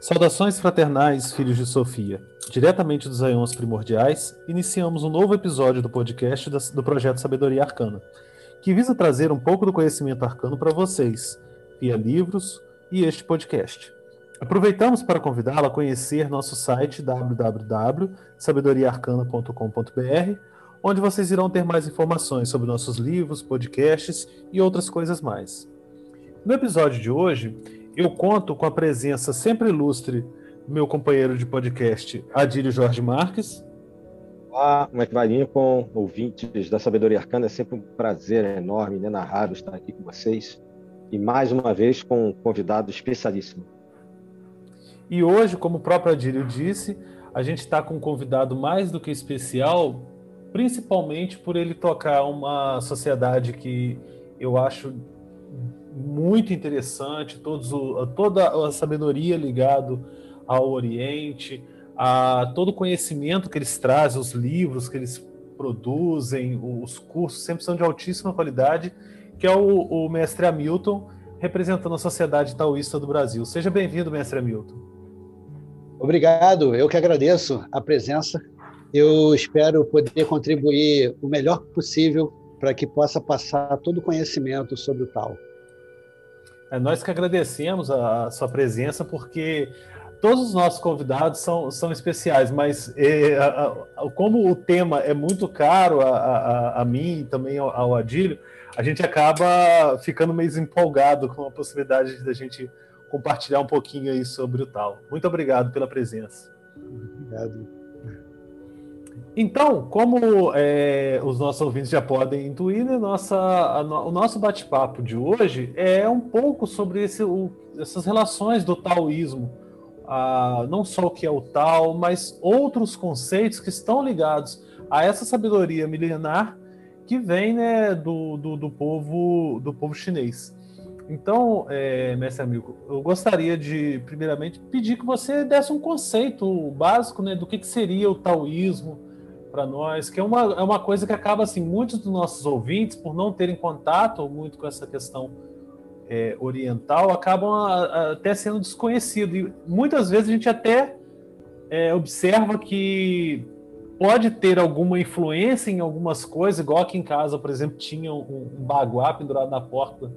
Saudações fraternais, filhos de Sofia. Diretamente dos Aions Primordiais, iniciamos um novo episódio do podcast do projeto Sabedoria Arcana, que visa trazer um pouco do conhecimento arcano para vocês, via livros e este podcast. Aproveitamos para convidá-la a conhecer nosso site www.sabedoriaarcana.com.br, onde vocês irão ter mais informações sobre nossos livros, podcasts e outras coisas mais. No episódio de hoje, eu conto com a presença sempre ilustre do meu companheiro de podcast, Adílio Jorge Marques. Olá, como é que vai, Lincoln? Ouvintes da Sabedoria Arcana, é sempre um prazer enorme, inenarrável estar aqui com vocês. E mais uma vez com um convidado especialíssimo. E hoje, como o próprio Adílio disse, a gente está com um convidado mais do que especial, principalmente por ele tocar uma sociedade que eu acho muito interessante, todos toda a sabedoria ligado ao Oriente, a todo o conhecimento que eles trazem, os livros que eles produzem, os cursos sempre são de altíssima qualidade, que é o, o mestre Hamilton, representando a Sociedade Taoísta do Brasil. Seja bem-vindo, mestre Hamilton. Obrigado, eu que agradeço a presença. Eu espero poder contribuir o melhor possível para que possa passar todo o conhecimento sobre o tal. É nós que agradecemos a, sua presença, porque todos os nossos convidados são, são especiais, mas é, a, a, como o tema é muito caro a, a, mim e também ao, ao Adílio, a gente acaba ficando meio empolgado com a possibilidade da gente compartilhar um pouquinho aí sobre o tal. Muito obrigado pela presença. Obrigado. Então, como é, os nossos ouvintes já podem intuir, né, nossa, a, o nosso bate-papo de hoje é um pouco sobre esse, o, essas relações do taoísmo, a, não só o que é o tal, mas outros conceitos que estão ligados a essa sabedoria milenar que vem né, do, do, do povo, do povo chinês. Então, é, mestre amigo, eu gostaria de, primeiramente, pedir que você desse um conceito básico né, do que, que seria o taoísmo para nós, que é uma, é uma coisa que acaba, assim, muitos dos nossos ouvintes, por não terem contato muito com essa questão é, oriental, acabam a, a, até sendo desconhecido. E muitas vezes a gente até é, observa que pode ter alguma influência em algumas coisas, igual aqui em casa, por exemplo, tinha um, um baguá pendurado na porta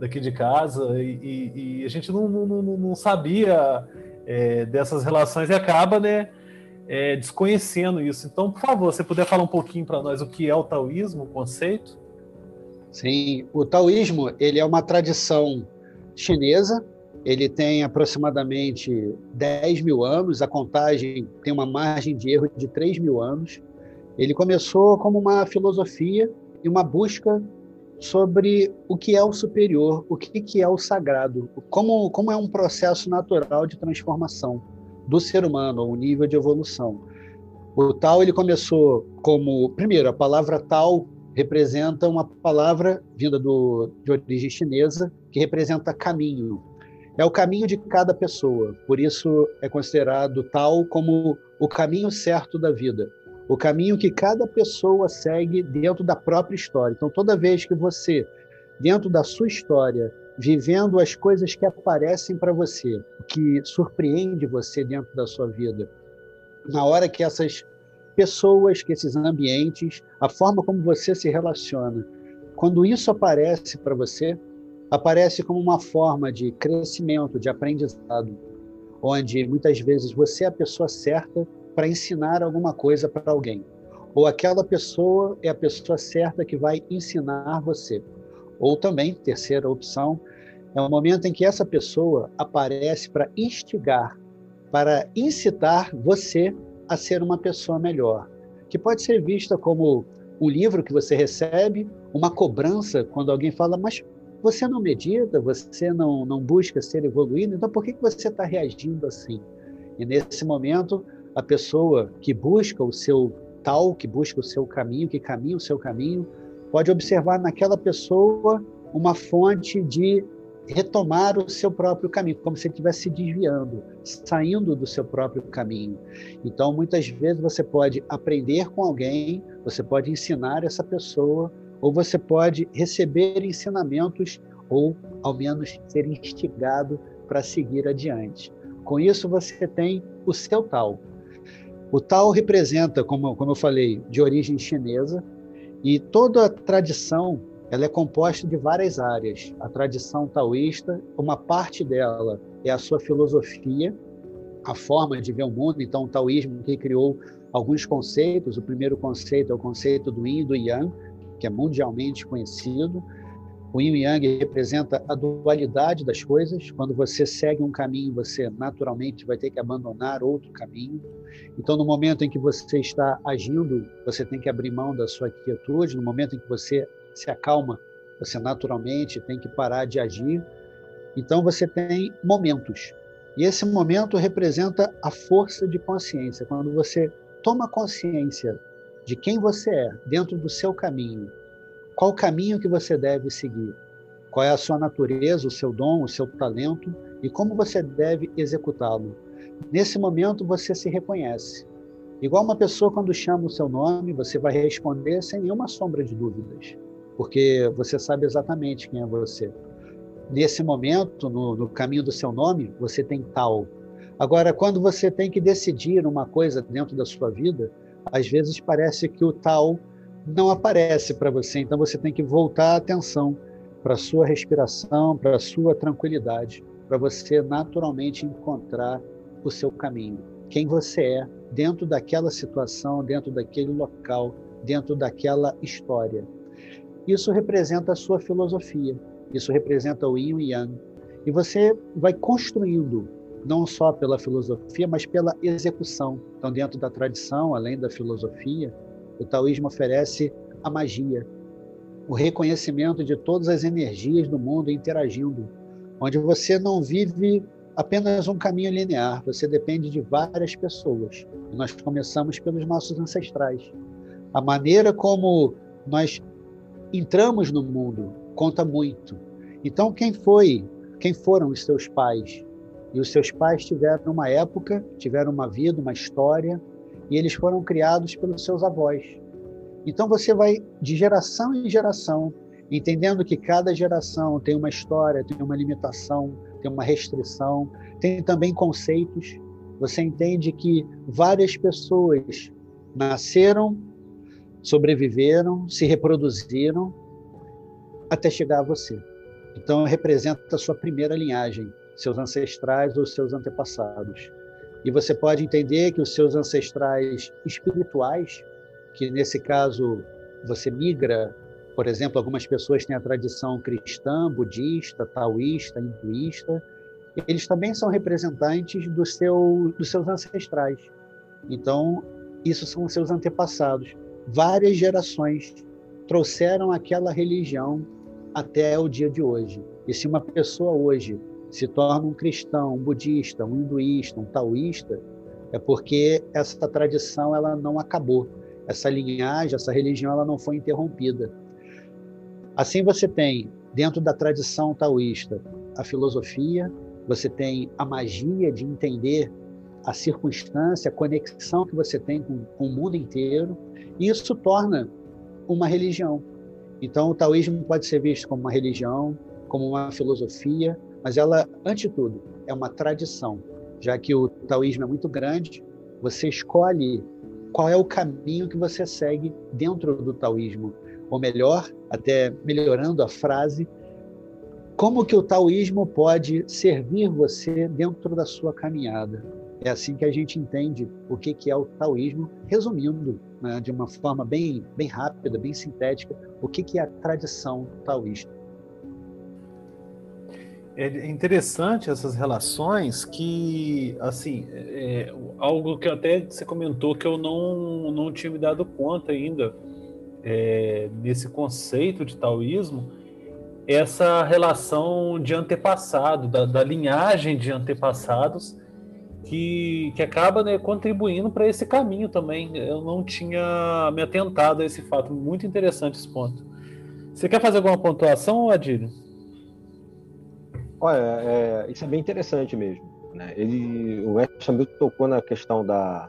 daqui de casa e, e, e a gente não, não, não, não sabia é, dessas relações e acaba, né, é, desconhecendo isso. Então, por favor, você puder falar um pouquinho para nós o que é o taoísmo, o conceito? Sim, o taoísmo ele é uma tradição chinesa. Ele tem aproximadamente 10 mil anos. A contagem tem uma margem de erro de 3 mil anos. Ele começou como uma filosofia e uma busca sobre o que é o superior, o que, que é o sagrado, como, como é um processo natural de transformação do ser humano, o nível de evolução. O tal ele começou como, primeiro, a palavra tal representa uma palavra vinda do, de origem chinesa que representa caminho. É o caminho de cada pessoa, por isso é considerado tal como o caminho certo da vida o caminho que cada pessoa segue dentro da própria história. Então, toda vez que você, dentro da sua história, vivendo as coisas que aparecem para você, que surpreende você dentro da sua vida, na hora que essas pessoas, que esses ambientes, a forma como você se relaciona, quando isso aparece para você, aparece como uma forma de crescimento, de aprendizado, onde muitas vezes você é a pessoa certa para ensinar alguma coisa para alguém. Ou aquela pessoa é a pessoa certa que vai ensinar você. Ou também, terceira opção, é o momento em que essa pessoa aparece para instigar, para incitar você a ser uma pessoa melhor, que pode ser vista como um livro que você recebe, uma cobrança quando alguém fala, mas você não medita, você não, não busca ser evoluído, então por que, que você está reagindo assim? E nesse momento, a pessoa que busca o seu tal, que busca o seu caminho, que caminha o seu caminho, pode observar naquela pessoa uma fonte de retomar o seu próprio caminho, como se ele estivesse se desviando, saindo do seu próprio caminho. Então, muitas vezes você pode aprender com alguém, você pode ensinar essa pessoa, ou você pode receber ensinamentos, ou ao menos ser instigado para seguir adiante. Com isso, você tem o seu tal. O tal representa, como, como eu falei, de origem chinesa, e toda a tradição ela é composta de várias áreas. A tradição taoísta, uma parte dela é a sua filosofia, a forma de ver o mundo. Então, o taoísmo que criou alguns conceitos. O primeiro conceito é o conceito do yin e do yang, que é mundialmente conhecido. O yin e yang representa a dualidade das coisas. Quando você segue um caminho, você naturalmente vai ter que abandonar outro caminho. Então, no momento em que você está agindo, você tem que abrir mão da sua quietude. No momento em que você se acalma, você naturalmente tem que parar de agir. Então você tem momentos. E esse momento representa a força de consciência. Quando você toma consciência de quem você é dentro do seu caminho, qual o caminho que você deve seguir, qual é a sua natureza, o seu dom, o seu talento e como você deve executá-lo. Nesse momento você se reconhece. Igual uma pessoa quando chama o seu nome, você vai responder sem nenhuma sombra de dúvidas porque você sabe exatamente quem é você. Nesse momento, no, no caminho do seu nome, você tem tal. Agora, quando você tem que decidir uma coisa dentro da sua vida, às vezes parece que o tal não aparece para você, então você tem que voltar a atenção para a sua respiração, para a sua tranquilidade, para você naturalmente encontrar o seu caminho, quem você é dentro daquela situação, dentro daquele local, dentro daquela história. Isso representa a sua filosofia, isso representa o yin e yang. E você vai construindo, não só pela filosofia, mas pela execução. Então, dentro da tradição, além da filosofia, o taoísmo oferece a magia, o reconhecimento de todas as energias do mundo interagindo, onde você não vive apenas um caminho linear, você depende de várias pessoas. nós começamos pelos nossos ancestrais. A maneira como nós entramos no mundo conta muito. Então, quem foi, quem foram os seus pais? E os seus pais tiveram uma época, tiveram uma vida, uma história, e eles foram criados pelos seus avós. Então você vai de geração em geração, entendendo que cada geração tem uma história, tem uma limitação, tem uma restrição, tem também conceitos. Você entende que várias pessoas nasceram sobreviveram, se reproduziram até chegar a você. Então representa a sua primeira linhagem, seus ancestrais ou seus antepassados. E você pode entender que os seus ancestrais espirituais, que nesse caso você migra, por exemplo, algumas pessoas têm a tradição cristã, budista, taoísta, hinduísta, eles também são representantes do seu, dos seus ancestrais. Então, isso são os seus antepassados várias gerações trouxeram aquela religião até o dia de hoje. E se uma pessoa hoje se torna um cristão, um budista, um hinduísta, um taoísta, é porque essa tradição ela não acabou. Essa linhagem, essa religião, ela não foi interrompida. Assim você tem dentro da tradição taoísta a filosofia, você tem a magia de entender a circunstância, a conexão que você tem com, com o mundo inteiro, e isso torna uma religião. Então, o taoísmo pode ser visto como uma religião, como uma filosofia, mas ela, ante tudo, é uma tradição. Já que o taoísmo é muito grande, você escolhe qual é o caminho que você segue dentro do taoísmo. Ou melhor, até melhorando a frase, como que o taoísmo pode servir você dentro da sua caminhada. É assim que a gente entende o que, que é o taoísmo, resumindo né, de uma forma bem, bem rápida, bem sintética, o que, que é a tradição taoísta. É interessante essas relações que, assim, é, algo que até você comentou que eu não, não tinha me dado conta ainda é, nesse conceito de taoísmo, essa relação de antepassado, da, da linhagem de antepassados que, que acaba né, contribuindo para esse caminho também. Eu não tinha me atentado a esse fato. Muito interessante esse ponto. Você quer fazer alguma pontuação, Adílio? Olha, é, isso é bem interessante mesmo. Né? Ele, o West Hamilton tocou na questão da,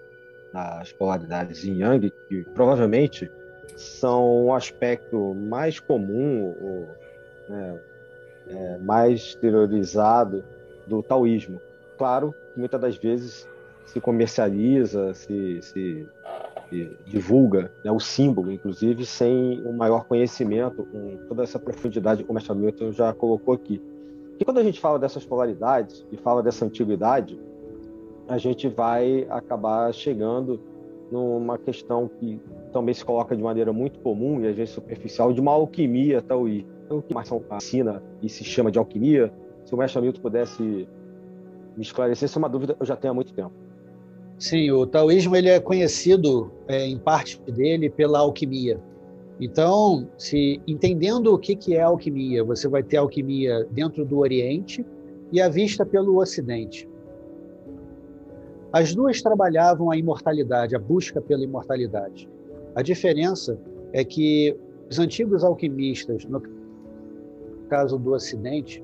das polaridades em Yang, que provavelmente são um aspecto mais comum, ou, né, é, mais teorizado do taoísmo. Claro muitas das vezes se comercializa, se, se, se divulga né, o símbolo, inclusive, sem um maior conhecimento, com toda essa profundidade, como a Milton já colocou aqui. E quando a gente fala dessas polaridades e fala dessa antiguidade, a gente vai acabar chegando numa questão que também se coloca de maneira muito comum e às vezes superficial de uma alquimia taoísta. Então, o que mais ensina e se chama de alquimia? Se o mestre Hamilton pudesse me esclarecer, isso é uma dúvida eu já tenho há muito tempo. Sim, o taoísmo ele é conhecido é, em parte dele pela alquimia. Então, se entendendo o que que é alquimia, você vai ter alquimia dentro do Oriente e a vista pelo Ocidente. As duas trabalhavam a imortalidade, a busca pela imortalidade. A diferença é que os antigos alquimistas, no caso do Ocidente,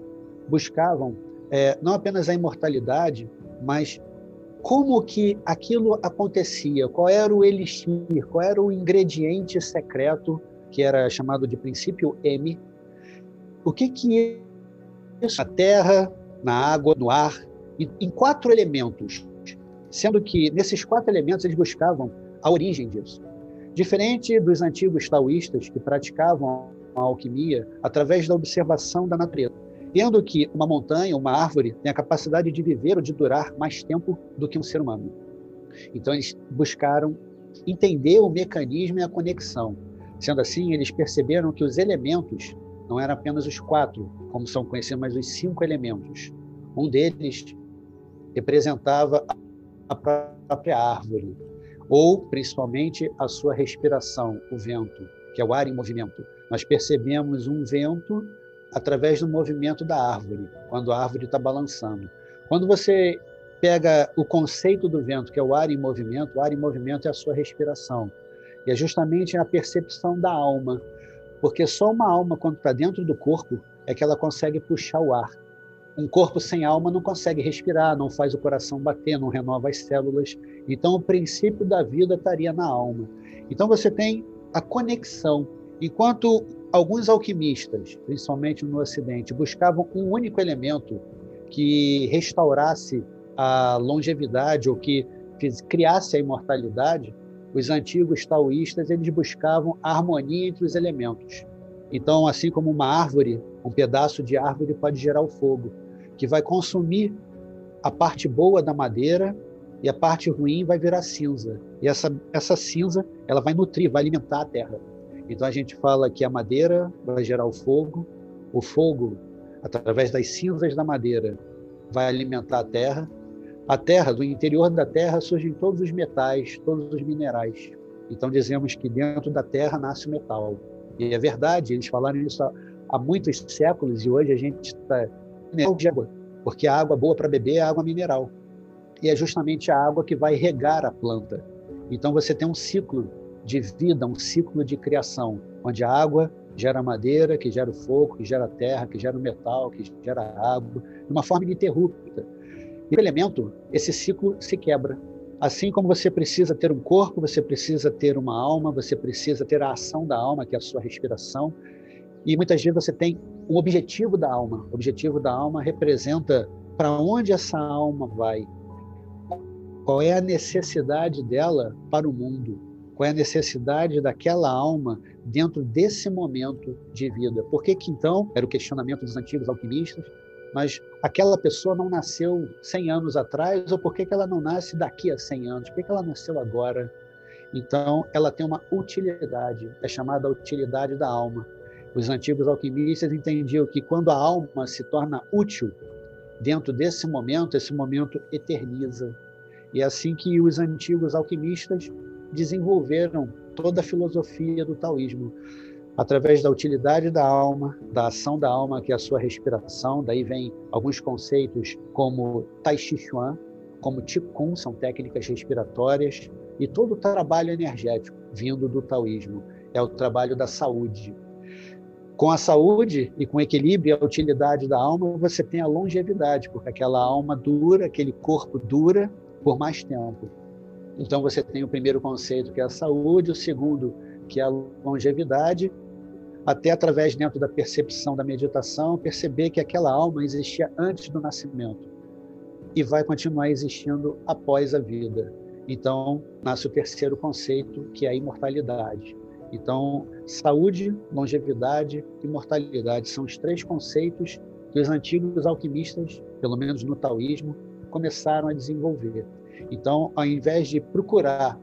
buscavam é, não apenas a imortalidade, mas como que aquilo acontecia, qual era o elixir, qual era o ingrediente secreto, que era chamado de princípio M, o que que isso, na terra, na água, no ar, em quatro elementos, sendo que nesses quatro elementos eles buscavam a origem disso. Diferente dos antigos taoístas que praticavam a alquimia através da observação da natureza, tendo que uma montanha, uma árvore, tem a capacidade de viver ou de durar mais tempo do que um ser humano. Então eles buscaram entender o mecanismo e a conexão. Sendo assim, eles perceberam que os elementos não eram apenas os quatro, como são conhecidos, mas os cinco elementos. Um deles representava a própria árvore, ou principalmente a sua respiração, o vento, que é o ar em movimento. Nós percebemos um vento através do movimento da árvore, quando a árvore está balançando. Quando você pega o conceito do vento, que é o ar em movimento, o ar em movimento é a sua respiração. E é justamente a percepção da alma, porque só uma alma, quando está dentro do corpo, é que ela consegue puxar o ar um corpo sem alma não consegue respirar, não faz o coração bater, não renova as células. Então, o princípio da vida estaria na alma. Então, você tem a conexão. Enquanto alguns alquimistas, principalmente no Ocidente, buscavam um único elemento que restaurasse a longevidade ou que criasse a imortalidade, os antigos taoístas eles buscavam a harmonia entre os elementos. Então, assim como uma árvore, um pedaço de árvore pode gerar o fogo, que vai consumir a parte boa da madeira e a parte ruim vai virar cinza. E essa, essa cinza ela vai nutrir, vai alimentar a terra. Então a gente fala que a madeira vai gerar o fogo, o fogo, através das cinzas da madeira, vai alimentar a terra. A terra, do interior da terra, surgem todos os metais, todos os minerais. Então dizemos que dentro da terra nasce o metal. E é verdade, eles falaram isso há, muitos séculos e hoje a gente está água, porque a água boa para beber é água mineral. E é justamente a água que vai regar a planta. Então você tem um ciclo de vida, um ciclo de criação, onde a água gera madeira, que gera o fogo, que gera terra, que gera o metal, que gera água, de uma forma ininterrupta. E o elemento, esse ciclo se quebra. Assim como você precisa ter um corpo, você precisa ter uma alma, você precisa ter a ação da alma, que é a sua respiração, e muitas vezes você tem um objetivo da alma. O objetivo da alma representa para onde essa alma vai. Qual é a necessidade dela para o mundo? Qual é a necessidade daquela alma dentro desse momento de vida? Por que, que então, era o questionamento dos antigos alquimistas, mas aquela pessoa não nasceu 100 anos atrás, ou por que, que ela não nasce daqui a 100 anos? Por que, que ela nasceu agora? Então, ela tem uma utilidade, é chamada utilidade da alma. Os antigos alquimistas entendiam que quando a alma se torna útil dentro desse momento, esse momento eterniza. E é assim que os antigos alquimistas desenvolveram toda a filosofia do taoísmo, através da utilidade da alma, da ação da alma, que é a sua respiração. Daí vem alguns conceitos como Tai Chi Chuan, como Qigong, são técnicas respiratórias, e todo o trabalho energético vindo do taoísmo é o trabalho da saúde, Com a saúde e com o equilíbrio e a utilidade da alma, você tem a longevidade, porque aquela alma dura, aquele corpo dura por mais tempo. Então você tem o primeiro conceito que é a saúde, o segundo que é a longevidade, até através dentro da percepção da meditação perceber que aquela alma existia antes do nascimento e vai continuar existindo após a vida. Então nasce o terceiro conceito que é a imortalidade. Então saúde, longevidade e mortalidade são os três conceitos que os antigos alquimistas, pelo menos no taoísmo, começaram a desenvolver. Então, ao invés de procurar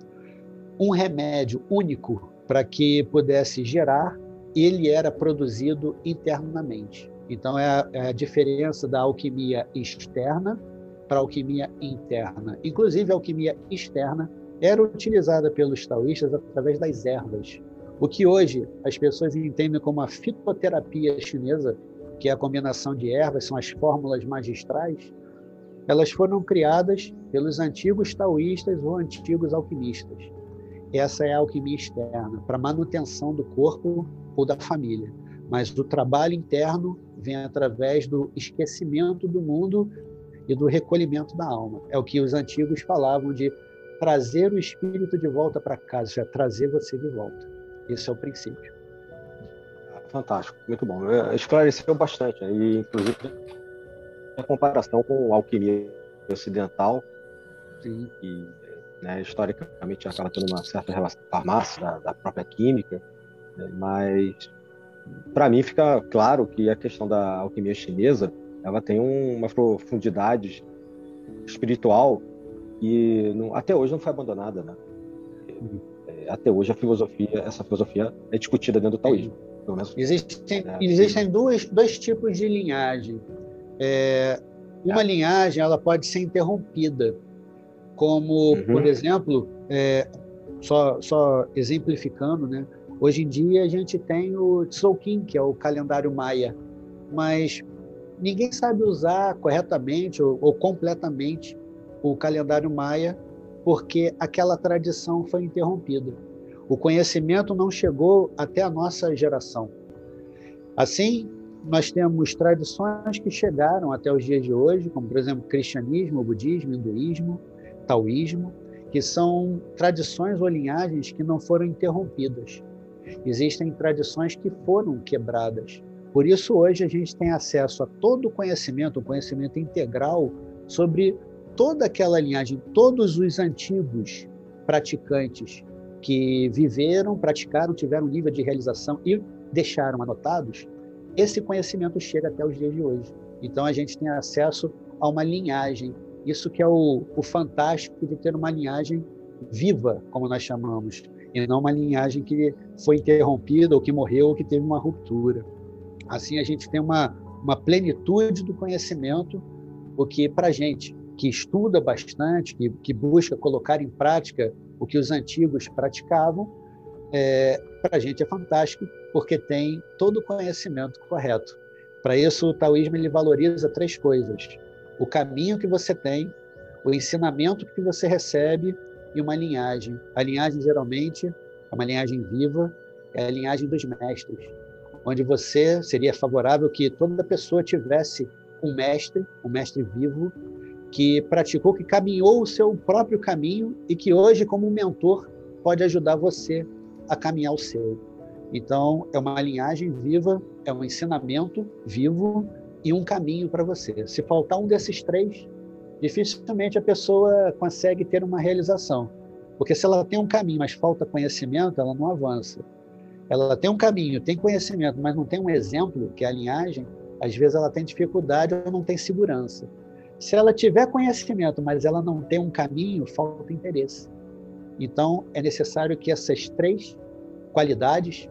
um remédio único para que pudesse gerar, ele era produzido internamente. Então, é a, é a diferença da alquimia externa para a alquimia interna. Inclusive, a alquimia externa era utilizada pelos taoístas através das ervas. O que hoje as pessoas entendem como a fitoterapia chinesa, que é a combinação de ervas, são as fórmulas magistrais, elas foram criadas pelos antigos taoístas ou antigos alquimistas. Essa é a alquimia externa, para manutenção do corpo ou da família. Mas o trabalho interno vem através do esquecimento do mundo e do recolhimento da alma. É o que os antigos falavam de trazer o espírito de volta para casa, já trazer você de volta. Esse é o princípio. Fantástico, muito bom. Esclareceu bastante, e inclusive a comparação com a alquimia ocidental, Sim. que né, historicamente acaba tendo uma certa relação com a farmácia, da, da própria química, né, mas para mim fica claro que a questão da alquimia chinesa ela tem uma profundidade espiritual que não, até hoje não foi abandonada, né? É, até hoje a filosofia, essa filosofia é discutida dentro do taoísmo. Menos, existem né? existem dois, dois tipos de linhagem. É, uma é. linhagem ela pode ser interrompida, como, uhum. por exemplo, é, só, só exemplificando, né? Hoje em dia a gente tem o Tzolk'in, que é o calendário maia, mas ninguém sabe usar corretamente ou, ou completamente o calendário maia porque aquela tradição foi interrompida. O conhecimento não chegou até a nossa geração. Assim, nós temos tradições que chegaram até os dias de hoje, como, por exemplo, cristianismo, budismo, hinduísmo, taoísmo, que são tradições ou linhagens que não foram interrompidas. Existem tradições que foram quebradas. Por isso, hoje, a gente tem acesso a todo o conhecimento, o conhecimento integral sobre toda aquela linhagem, todos os antigos praticantes que viveram, praticaram, tiveram nível de realização e deixaram anotados, esse conhecimento chega até os dias de hoje. Então a gente tem acesso a uma linhagem. Isso que é o, o fantástico de ter uma linhagem viva, como nós chamamos, e não uma linhagem que foi interrompida ou que morreu ou que teve uma ruptura. Assim a gente tem uma, uma plenitude do conhecimento, o que para gente que estuda bastante, que, que busca colocar em prática o que os antigos praticavam, é, para a gente é fantástico, porque tem todo o conhecimento correto. Para isso, o taoísmo ele valoriza três coisas: o caminho que você tem, o ensinamento que você recebe e uma linhagem. A linhagem, geralmente, é uma linhagem viva, é a linhagem dos mestres, onde você seria favorável que toda pessoa tivesse um mestre, um mestre vivo, que praticou, que caminhou o seu próprio caminho e que hoje, como mentor, pode ajudar você a caminhar o seu. Então, é uma linhagem viva, é um ensinamento vivo e um caminho para você. Se faltar um desses três, dificilmente a pessoa consegue ter uma realização. Porque se ela tem um caminho, mas falta conhecimento, ela não avança. Ela tem um caminho, tem conhecimento, mas não tem um exemplo, que é a linhagem, às vezes ela tem dificuldade ou não tem segurança. Se ela tiver conhecimento, mas ela não tem um caminho, falta interesse. Então, é necessário que essas três qualidades,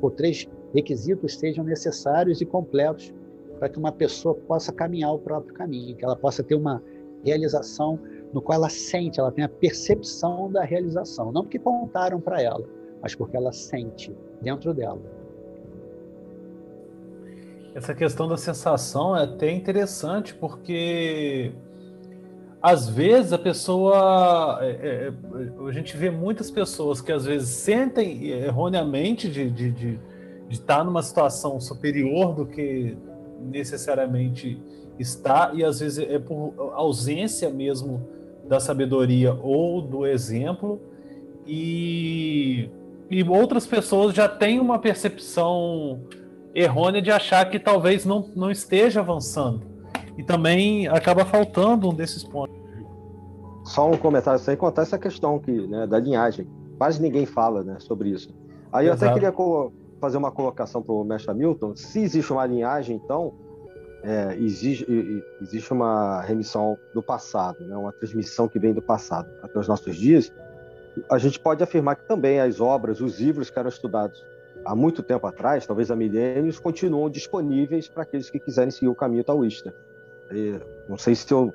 ou três requisitos sejam necessários e completos para que uma pessoa possa caminhar o próprio caminho, que ela possa ter uma realização no qual ela sente, ela tem a percepção da realização, não porque contaram para ela, mas porque ela sente dentro dela. Essa questão da sensação é até interessante porque às vezes a pessoa. É, é, é, a gente vê muitas pessoas que às vezes sentem erroneamente de, de, de, de estar tá numa situação superior do que necessariamente está, e às vezes é por ausência mesmo da sabedoria ou do exemplo, e, e outras pessoas já têm uma percepção errônea de achar que talvez não, não esteja avançando. E também acaba faltando um desses pontos. Só um comentário sem contar essa questão que, né, da linhagem. Quase ninguém fala né, sobre isso. Aí eu Exato. até queria fazer uma colocação para o mestre Milton. Se existe uma linhagem, então, é, existe, existe uma remissão do passado, né, uma transmissão que vem do passado até os nossos dias, a gente pode afirmar que também as obras, os livros que eram estudados há muito tempo atrás, talvez há milênios, continuam disponíveis para aqueles que quiserem seguir o caminho taoísta. Não sei se, eu,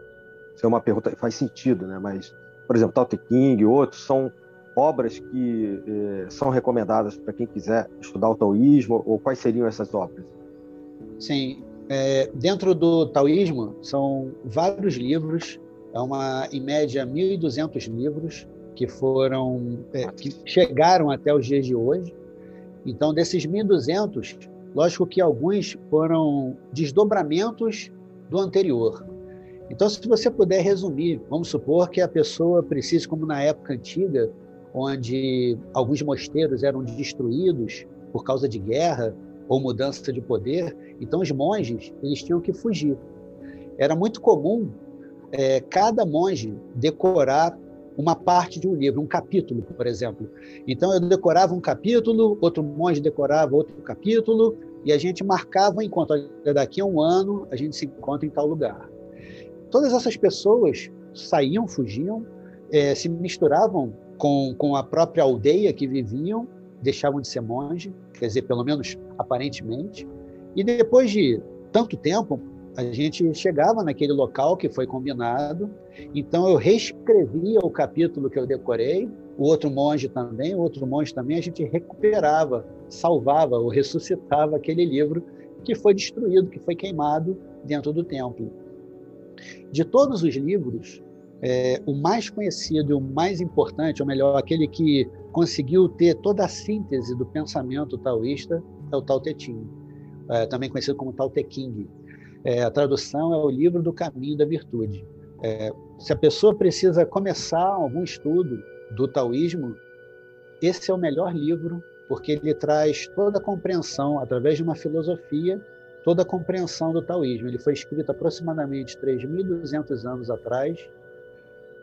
se é uma pergunta faz sentido, né? mas, por exemplo, Tao Te King e outros são obras que eh, são recomendadas para quem quiser estudar o taoísmo, ou quais seriam essas obras? Sim, é, dentro do taoísmo são vários livros, é uma, em média, 1.200 livros que foram, é, que chegaram até os dias de hoje. Então, desses 1.200, lógico que alguns foram desdobramentos do anterior. Então, se você puder resumir, vamos supor que a pessoa precise, como na época antiga, onde alguns mosteiros eram destruídos por causa de guerra ou mudança de poder, então os monges eles tinham que fugir. Era muito comum é, cada monge decorar uma parte de um livro, um capítulo, por exemplo. Então eu decorava um capítulo, outro monge decorava outro capítulo, e a gente marcava um encontro. Daqui a um ano a gente se encontra em tal lugar. Todas essas pessoas saíam, fugiam, é, se misturavam com, com a própria aldeia que viviam, deixavam de ser monge, quer dizer, pelo menos aparentemente. E depois de tanto tempo, a gente chegava naquele local que foi combinado. Então eu reescrevia o capítulo que eu decorei, o outro monge também, o outro monge também, a gente recuperava, salvava ou ressuscitava aquele livro que foi destruído, que foi queimado dentro do templo. De todos os livros, é, o mais conhecido e o mais importante, ou melhor, aquele que conseguiu ter toda a síntese do pensamento taoísta, é o Tao Te Ching, é, também conhecido como Tao Te King. É, a tradução é o livro do caminho da virtude. É, se a pessoa precisa começar algum estudo do taoísmo, esse é o melhor livro, porque ele traz toda a compreensão, através de uma filosofia, toda a compreensão do taoísmo. Ele foi escrito aproximadamente 3.200 anos atrás,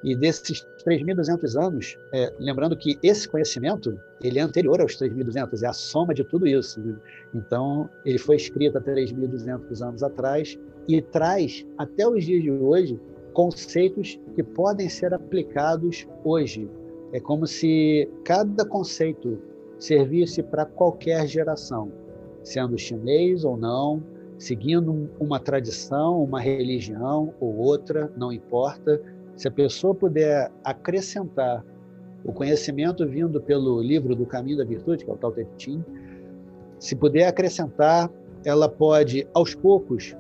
e desses 3.200 anos, é, lembrando que esse conhecimento ele é anterior aos 3.200, é a soma de tudo isso. Né? Então, ele foi escrito há 3.200 anos atrás e traz, até os dias de hoje, conceitos que podem ser aplicados hoje. É como se cada conceito servisse para qualquer geração, sendo chinês ou não, seguindo uma tradição, uma religião ou outra, não importa. Se a pessoa puder acrescentar o conhecimento vindo pelo livro do Caminho da Virtude, que é o Tao Te Ching, se puder acrescentar, ela pode, aos poucos,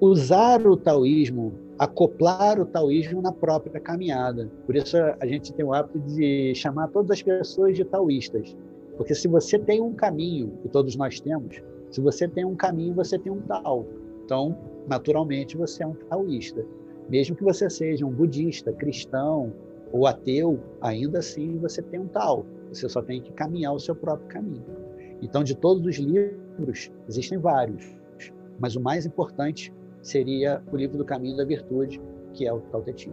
usar o taoísmo, acoplar o taoísmo na própria caminhada. Por isso a gente tem o hábito de chamar todas as pessoas de taoístas. Porque se você tem um caminho, e todos nós temos, se você tem um caminho, você tem um tal. Então, naturalmente, você é um taoísta. Mesmo que você seja um budista, cristão ou ateu, ainda assim você tem um tal. Você só tem que caminhar o seu próprio caminho. Então, de todos os livros, existem vários, mas o mais importante seria o livro do Caminho da Virtude, que é o Tao Ching.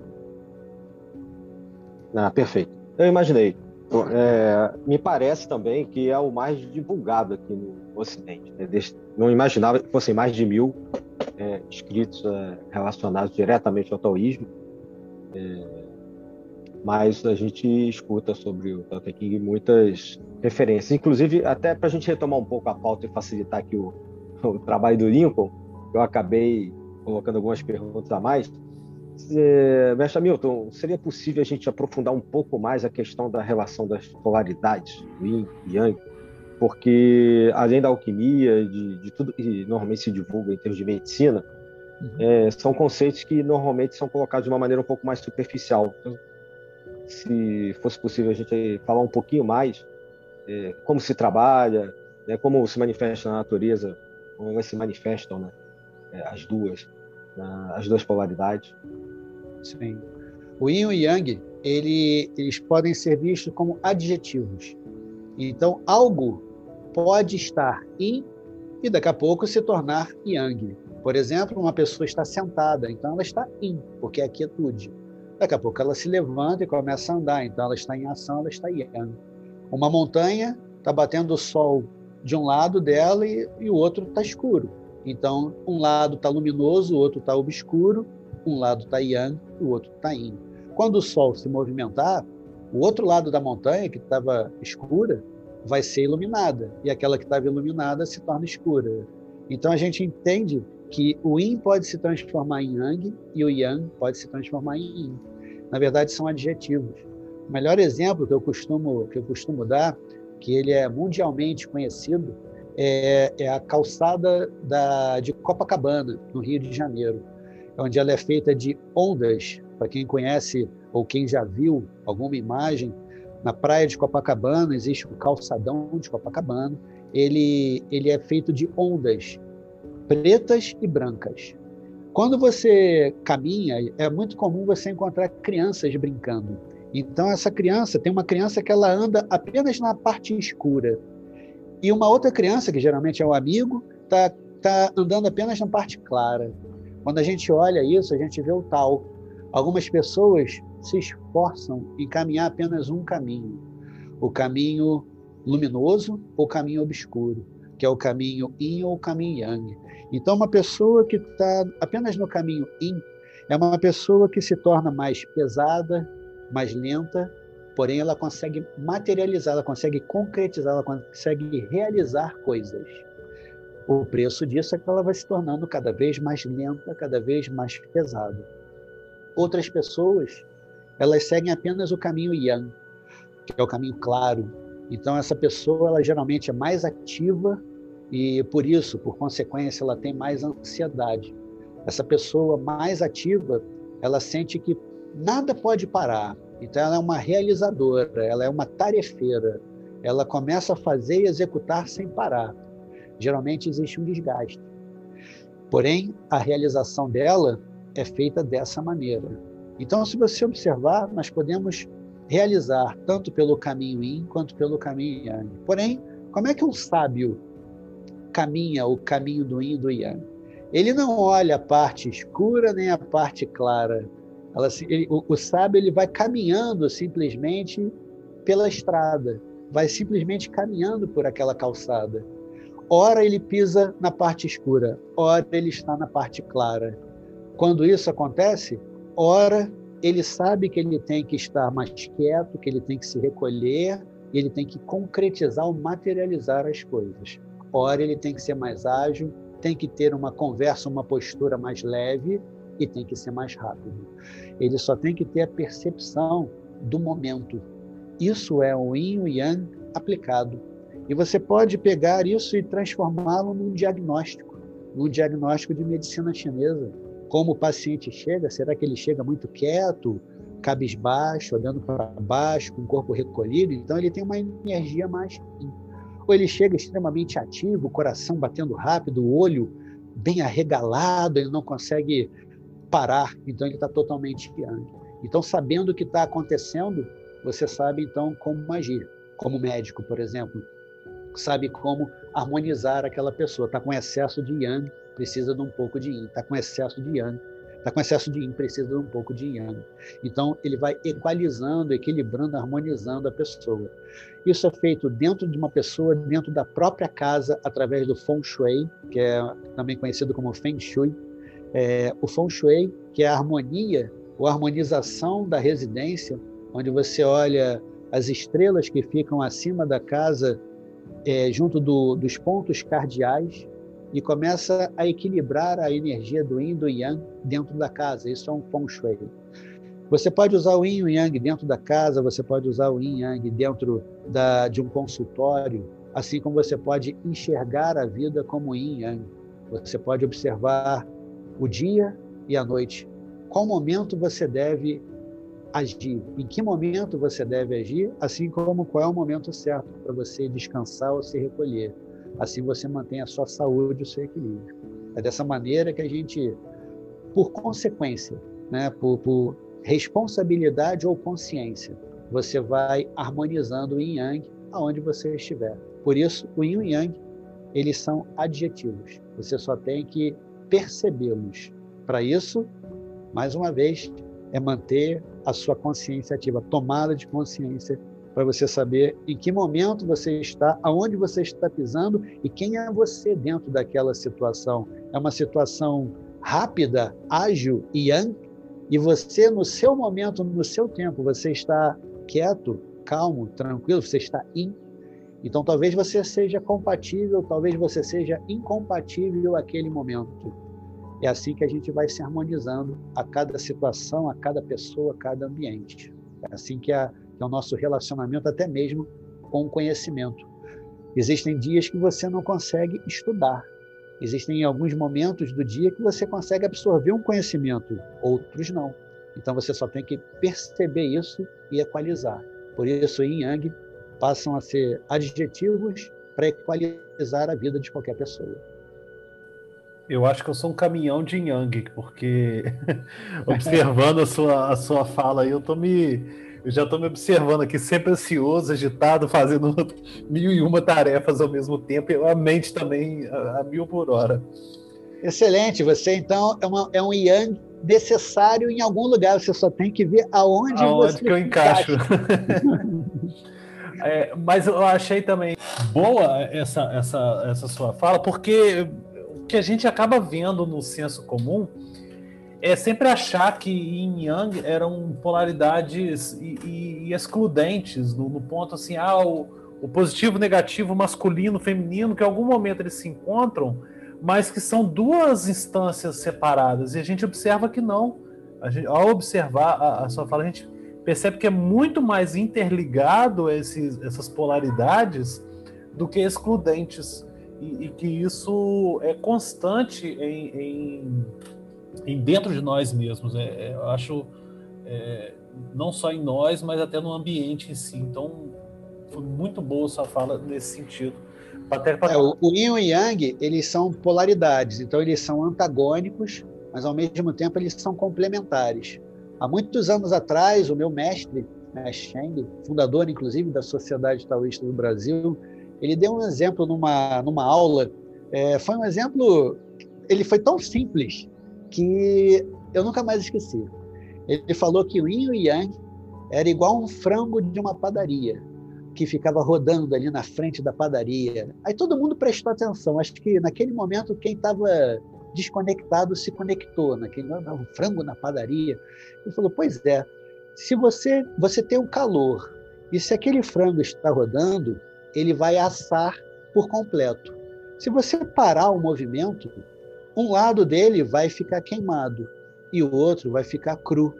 Ah, perfeito. Eu imaginei. É, me parece também que é o mais divulgado aqui no Ocidente. Né? Não imaginava que fossem mais de mil é, escritos é, relacionados diretamente ao taoísmo, é, mas a gente escuta sobre o Tao Te King muitas referências, inclusive até para a gente retomar um pouco a pauta e facilitar aqui o, o trabalho do Lincoln, eu acabei colocando algumas perguntas a mais. É, Mestre Milton, seria possível a gente aprofundar um pouco mais a questão da relação das polaridades, Yin e Yang, porque além da alquimia, de, de tudo que normalmente se divulga em termos de medicina, uhum. é, são conceitos que normalmente são colocados de uma maneira um pouco mais superficial. Então, se fosse possível a gente falar um pouquinho mais é, como se trabalha, né, como se manifesta na natureza, como se manifestam né, as duas, né, as duas polaridades. Sim. O yin e o yang, ele, eles podem ser vistos como adjetivos. Então, algo pode estar yin e daqui a pouco se tornar yang. Por exemplo, uma pessoa está sentada, então ela está yin, porque é quietude. Daqui a pouco ela se levanta e começa a andar, então ela está em ação, ela está yang. Uma montanha está batendo o sol de um lado dela e, e o outro está escuro. Então, um lado está luminoso, o outro está obscuro, um lado está yang o outro está yin. Quando o sol se movimentar, o outro lado da montanha, que estava escura, vai ser iluminada, e aquela que estava iluminada se torna escura. Então a gente entende que o yin pode se transformar em yang e o yang pode se transformar em yin. Na verdade, são adjetivos. O melhor exemplo que eu costumo, que eu costumo dar, que ele é mundialmente conhecido, é, é a calçada da, de Copacabana, no Rio de Janeiro, onde ela é feita de ondas. Para quem conhece ou quem já viu alguma imagem, na praia de Copacabana existe o calçadão de Copacabana. Ele, ele é feito de ondas pretas e brancas. Quando você caminha, é muito comum você encontrar crianças brincando. Então, essa criança, tem uma criança que ela anda apenas na parte escura. E uma outra criança, que geralmente é o amigo, está tá andando apenas na parte clara. Quando a gente olha isso, a gente vê o tal. Algumas pessoas se esforçam em caminhar apenas um caminho: o caminho luminoso ou o caminho obscuro, que é o caminho yin ou o caminho yang. Então, uma pessoa que está apenas no caminho yin é uma pessoa que se torna mais pesada, mais lenta, porém ela consegue materializar, ela consegue concretizar, ela consegue realizar coisas. O preço disso é que ela vai se tornando cada vez mais lenta, cada vez mais pesada. Outras pessoas, elas seguem apenas o caminho yang, que é o caminho claro. Então essa pessoa, ela geralmente é mais ativa e por isso, por consequência, ela tem mais ansiedade. Essa pessoa mais ativa, ela sente que nada pode parar. Então ela é uma realizadora, ela é uma tarefeira. Ela começa a fazer e executar sem parar. Geralmente existe um desgaste. Porém, a realização dela é feita dessa maneira. Então, se você observar, nós podemos realizar tanto pelo caminho yin quanto pelo caminho yang. Porém, como é que um sábio caminha o caminho do yin e do yang. Ele não olha a parte escura nem a parte clara. Ela, ele, o, o sábio ele vai caminhando simplesmente pela estrada, vai simplesmente caminhando por aquela calçada. Ora ele pisa na parte escura, ora ele está na parte clara. Quando isso acontece, ora ele sabe que ele tem que estar mais quieto, que ele tem que se recolher, ele tem que concretizar ou materializar as coisas. Ora, ele tem que ser mais ágil, tem que ter uma conversa, uma postura mais leve e tem que ser mais rápido. Ele só tem que ter a percepção do momento. Isso é o yin e yang aplicado. E você pode pegar isso e transformá-lo num diagnóstico, num diagnóstico de medicina chinesa. Como o paciente chega, será que ele chega muito quieto, cabisbaixo, olhando para baixo, com o corpo recolhido? Então ele tem uma energia mais ou ele chega extremamente ativo, coração batendo rápido, o olho bem arregalado, ele não consegue parar, então ele está totalmente yang. Então, sabendo o que está acontecendo, você sabe então como agir. Como médico, por exemplo, sabe como harmonizar aquela pessoa. Está com excesso de yang, precisa de um pouco de yin. Está com excesso de yang, está com excesso de yin, precisa de um pouco de yang. Então, ele vai equalizando, equilibrando, harmonizando a pessoa. Isso é feito dentro de uma pessoa, dentro da própria casa, através do Feng Shui, que é também conhecido como Feng Shui. É, o Feng Shui, que é a harmonia ou harmonização da residência, onde você olha as estrelas que ficam acima da casa, é, junto do, dos pontos cardeais, e começa a equilibrar a energia do Yin e do Yang dentro da casa. Isso é um Feng Shui. Você pode usar o Yin e o Yang dentro da casa, você pode usar o Yin e Yang dentro da, de um consultório, assim como você pode enxergar a vida como Yin e Yang. Você pode observar o dia e a noite. Qual momento você deve agir? Em que momento você deve agir? Assim como qual é o momento certo para você descansar ou se recolher. Assim você mantém a sua saúde, o seu equilíbrio. É dessa maneira que a gente, por consequência, né, por, por responsabilidade ou consciência, você vai harmonizando o yin yang aonde você estiver. Por isso, o yin e yang, eles são adjetivos. Você só tem que percebê-los. Para isso, mais uma vez, é manter a sua consciência ativa, tomada de consciência, para você saber em que momento você está, aonde você está pisando e quem é você dentro daquela situação. É uma situação rápida, ágil e yang, e você, no seu momento, no seu tempo, você está quieto, calmo, tranquilo, você está in. Então, talvez você seja compatível, talvez você seja incompatível aquele momento. É assim que a gente vai se harmonizando a cada situação, a cada pessoa, a cada ambiente. É assim que que é o nosso relacionamento, até mesmo com o conhecimento. Existem dias que você não consegue estudar. Existem alguns momentos do dia que você consegue absorver um conhecimento, outros não. Então você só tem que perceber isso e equalizar. Por isso, Yin Yang passam a ser adjetivos para equalizar a vida de qualquer pessoa. Eu acho que eu sou um caminhão de Yang, porque observando a sua, a sua fala aí, eu tô me. Eu já estou me observando aqui, sempre ansioso, agitado, fazendo mil e uma tarefas ao mesmo tempo, e a mente também a, a mil por hora. Excelente, você então é, uma, é um Yang necessário em algum lugar, você só tem que ver aonde, aonde você que eu encaixo. é, mas eu achei também boa essa, essa, essa sua fala, porque que a gente acaba vendo no senso comum é sempre achar que Yin Yang eram polaridades e, e, e excludentes, no, no, ponto assim, ah, o, o positivo, negativo, masculino, feminino, que em algum momento eles se encontram, mas que são duas instâncias separadas. E a gente observa que não. Gente, ao observar a, a, sua fala, a gente percebe que é muito mais interligado esses, essas polaridades do que excludentes e, e que isso é constante em, em, em, dentro de nós mesmos. É, é, eu acho é, não só em nós, mas até no ambiente em si. Então, foi muito boa sua fala nesse sentido. Até pra... é, o, o Yin e o Yang, eles são polaridades, então eles são antagônicos, mas ao mesmo tempo eles são complementares. Há muitos anos atrás, o meu mestre, Cheng, fundador inclusive da Sociedade Taoísta do Brasil, ele deu um exemplo numa, numa aula, é, foi um exemplo, ele foi tão simples que eu nunca mais esqueci. Ele falou que o yin e yang era igual um frango de uma padaria, que ficava rodando ali na frente da padaria. Aí todo mundo prestou atenção. Acho que naquele momento quem estava desconectado se conectou, naquele um frango na padaria. Ele falou: "Pois é, se você você tem um calor e se aquele frango está rodando, ele vai assar por completo. Se você parar o movimento, um lado dele vai ficar queimado e o outro vai ficar cru.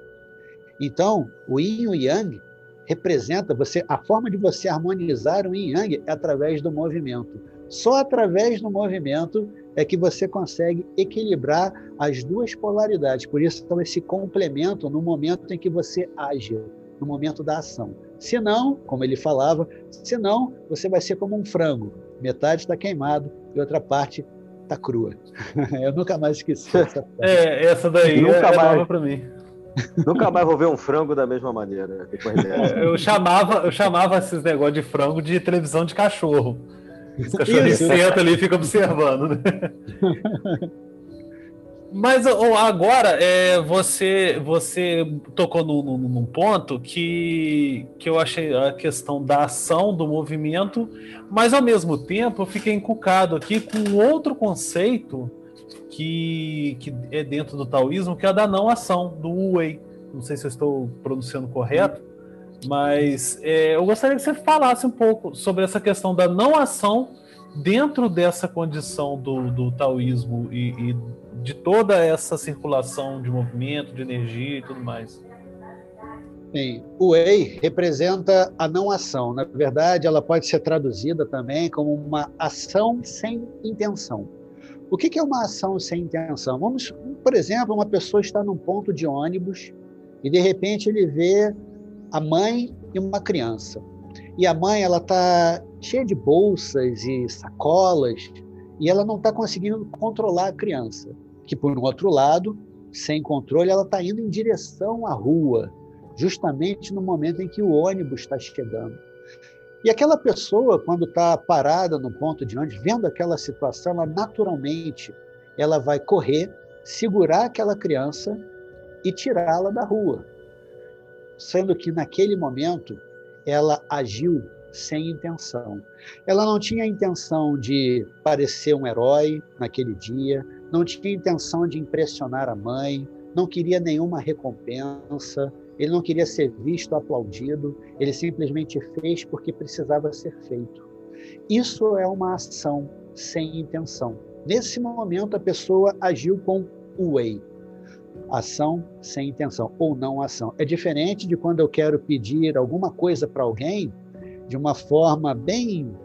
Então, o yin e o yang representa você a forma de você harmonizar o yin e yang é através do movimento. Só através do movimento é que você consegue equilibrar as duas polaridades. Por isso, então, esse complemento no momento em que você age, no momento da ação. Se não, como ele falava, se não, você vai ser como um frango. Metade está queimado e outra parte está crua. Eu nunca mais esqueci essa É, essa daí nunca é, mais... para mim. Nunca mais vou ver um frango da mesma maneira. É, eu chamava, eu chamava esses negócios de frango de televisão de cachorro. Os cachorros sentam ali e ficam observando, né? Mas agora é, você você tocou num, num, ponto que, que eu achei a questão da ação, do movimento, mas ao mesmo tempo eu fiquei encucado aqui com outro conceito que, que é dentro do taoísmo, que é a da não ação, do Wu-Wei. Não sei se eu estou pronunciando correto, mas é, eu gostaria que você falasse um pouco sobre essa questão da não ação dentro dessa condição do, do taoísmo e, e de toda essa circulação de movimento, de energia e tudo mais. Sim. O Wei representa a não ação. Na verdade, ela pode ser traduzida também como uma ação sem intenção. O que é uma ação sem intenção? Vamos, por exemplo, uma pessoa está num ponto de ônibus e de repente ele vê a mãe e uma criança. E a mãe ela está cheia de bolsas e sacolas, e ela não está conseguindo controlar a criança, que por um outro lado, sem controle, ela está indo em direção à rua, justamente no momento em que o ônibus está chegando. E aquela pessoa, quando está parada no ponto de ônibus, vendo aquela situação, ela naturalmente ela vai correr, segurar aquela criança e tirá-la da rua. Sendo que naquele momento ela agiu sem intenção. Ela não tinha intenção de parecer um herói naquele dia, não tinha intenção de impressionar a mãe, não queria nenhuma recompensa, ele não queria ser visto, aplaudido, ele simplesmente fez porque precisava ser feito. Isso é uma ação sem intenção. Nesse momento, a pessoa agiu com o way. Ação sem intenção, ou não ação. É diferente de quando eu quero pedir alguma coisa para alguém de uma forma bem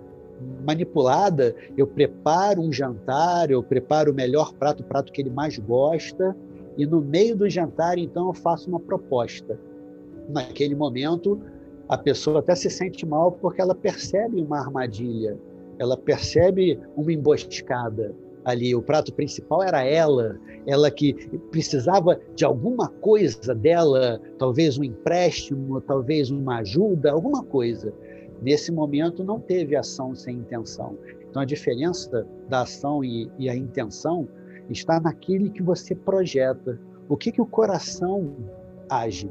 manipulada, eu preparo um jantar, eu preparo o melhor prato, o prato que ele mais gosta, e no meio do jantar, então, eu faço uma proposta. Naquele momento, a pessoa até se sente mal porque ela percebe uma armadilha, ela percebe uma emboscada ali. O prato principal era ela, ela que precisava de alguma coisa dela, talvez um empréstimo, talvez uma ajuda, alguma coisa. Nesse momento não teve ação sem intenção. Então a diferença da ação e, e a intenção está naquele que você projeta. O que, que o coração age?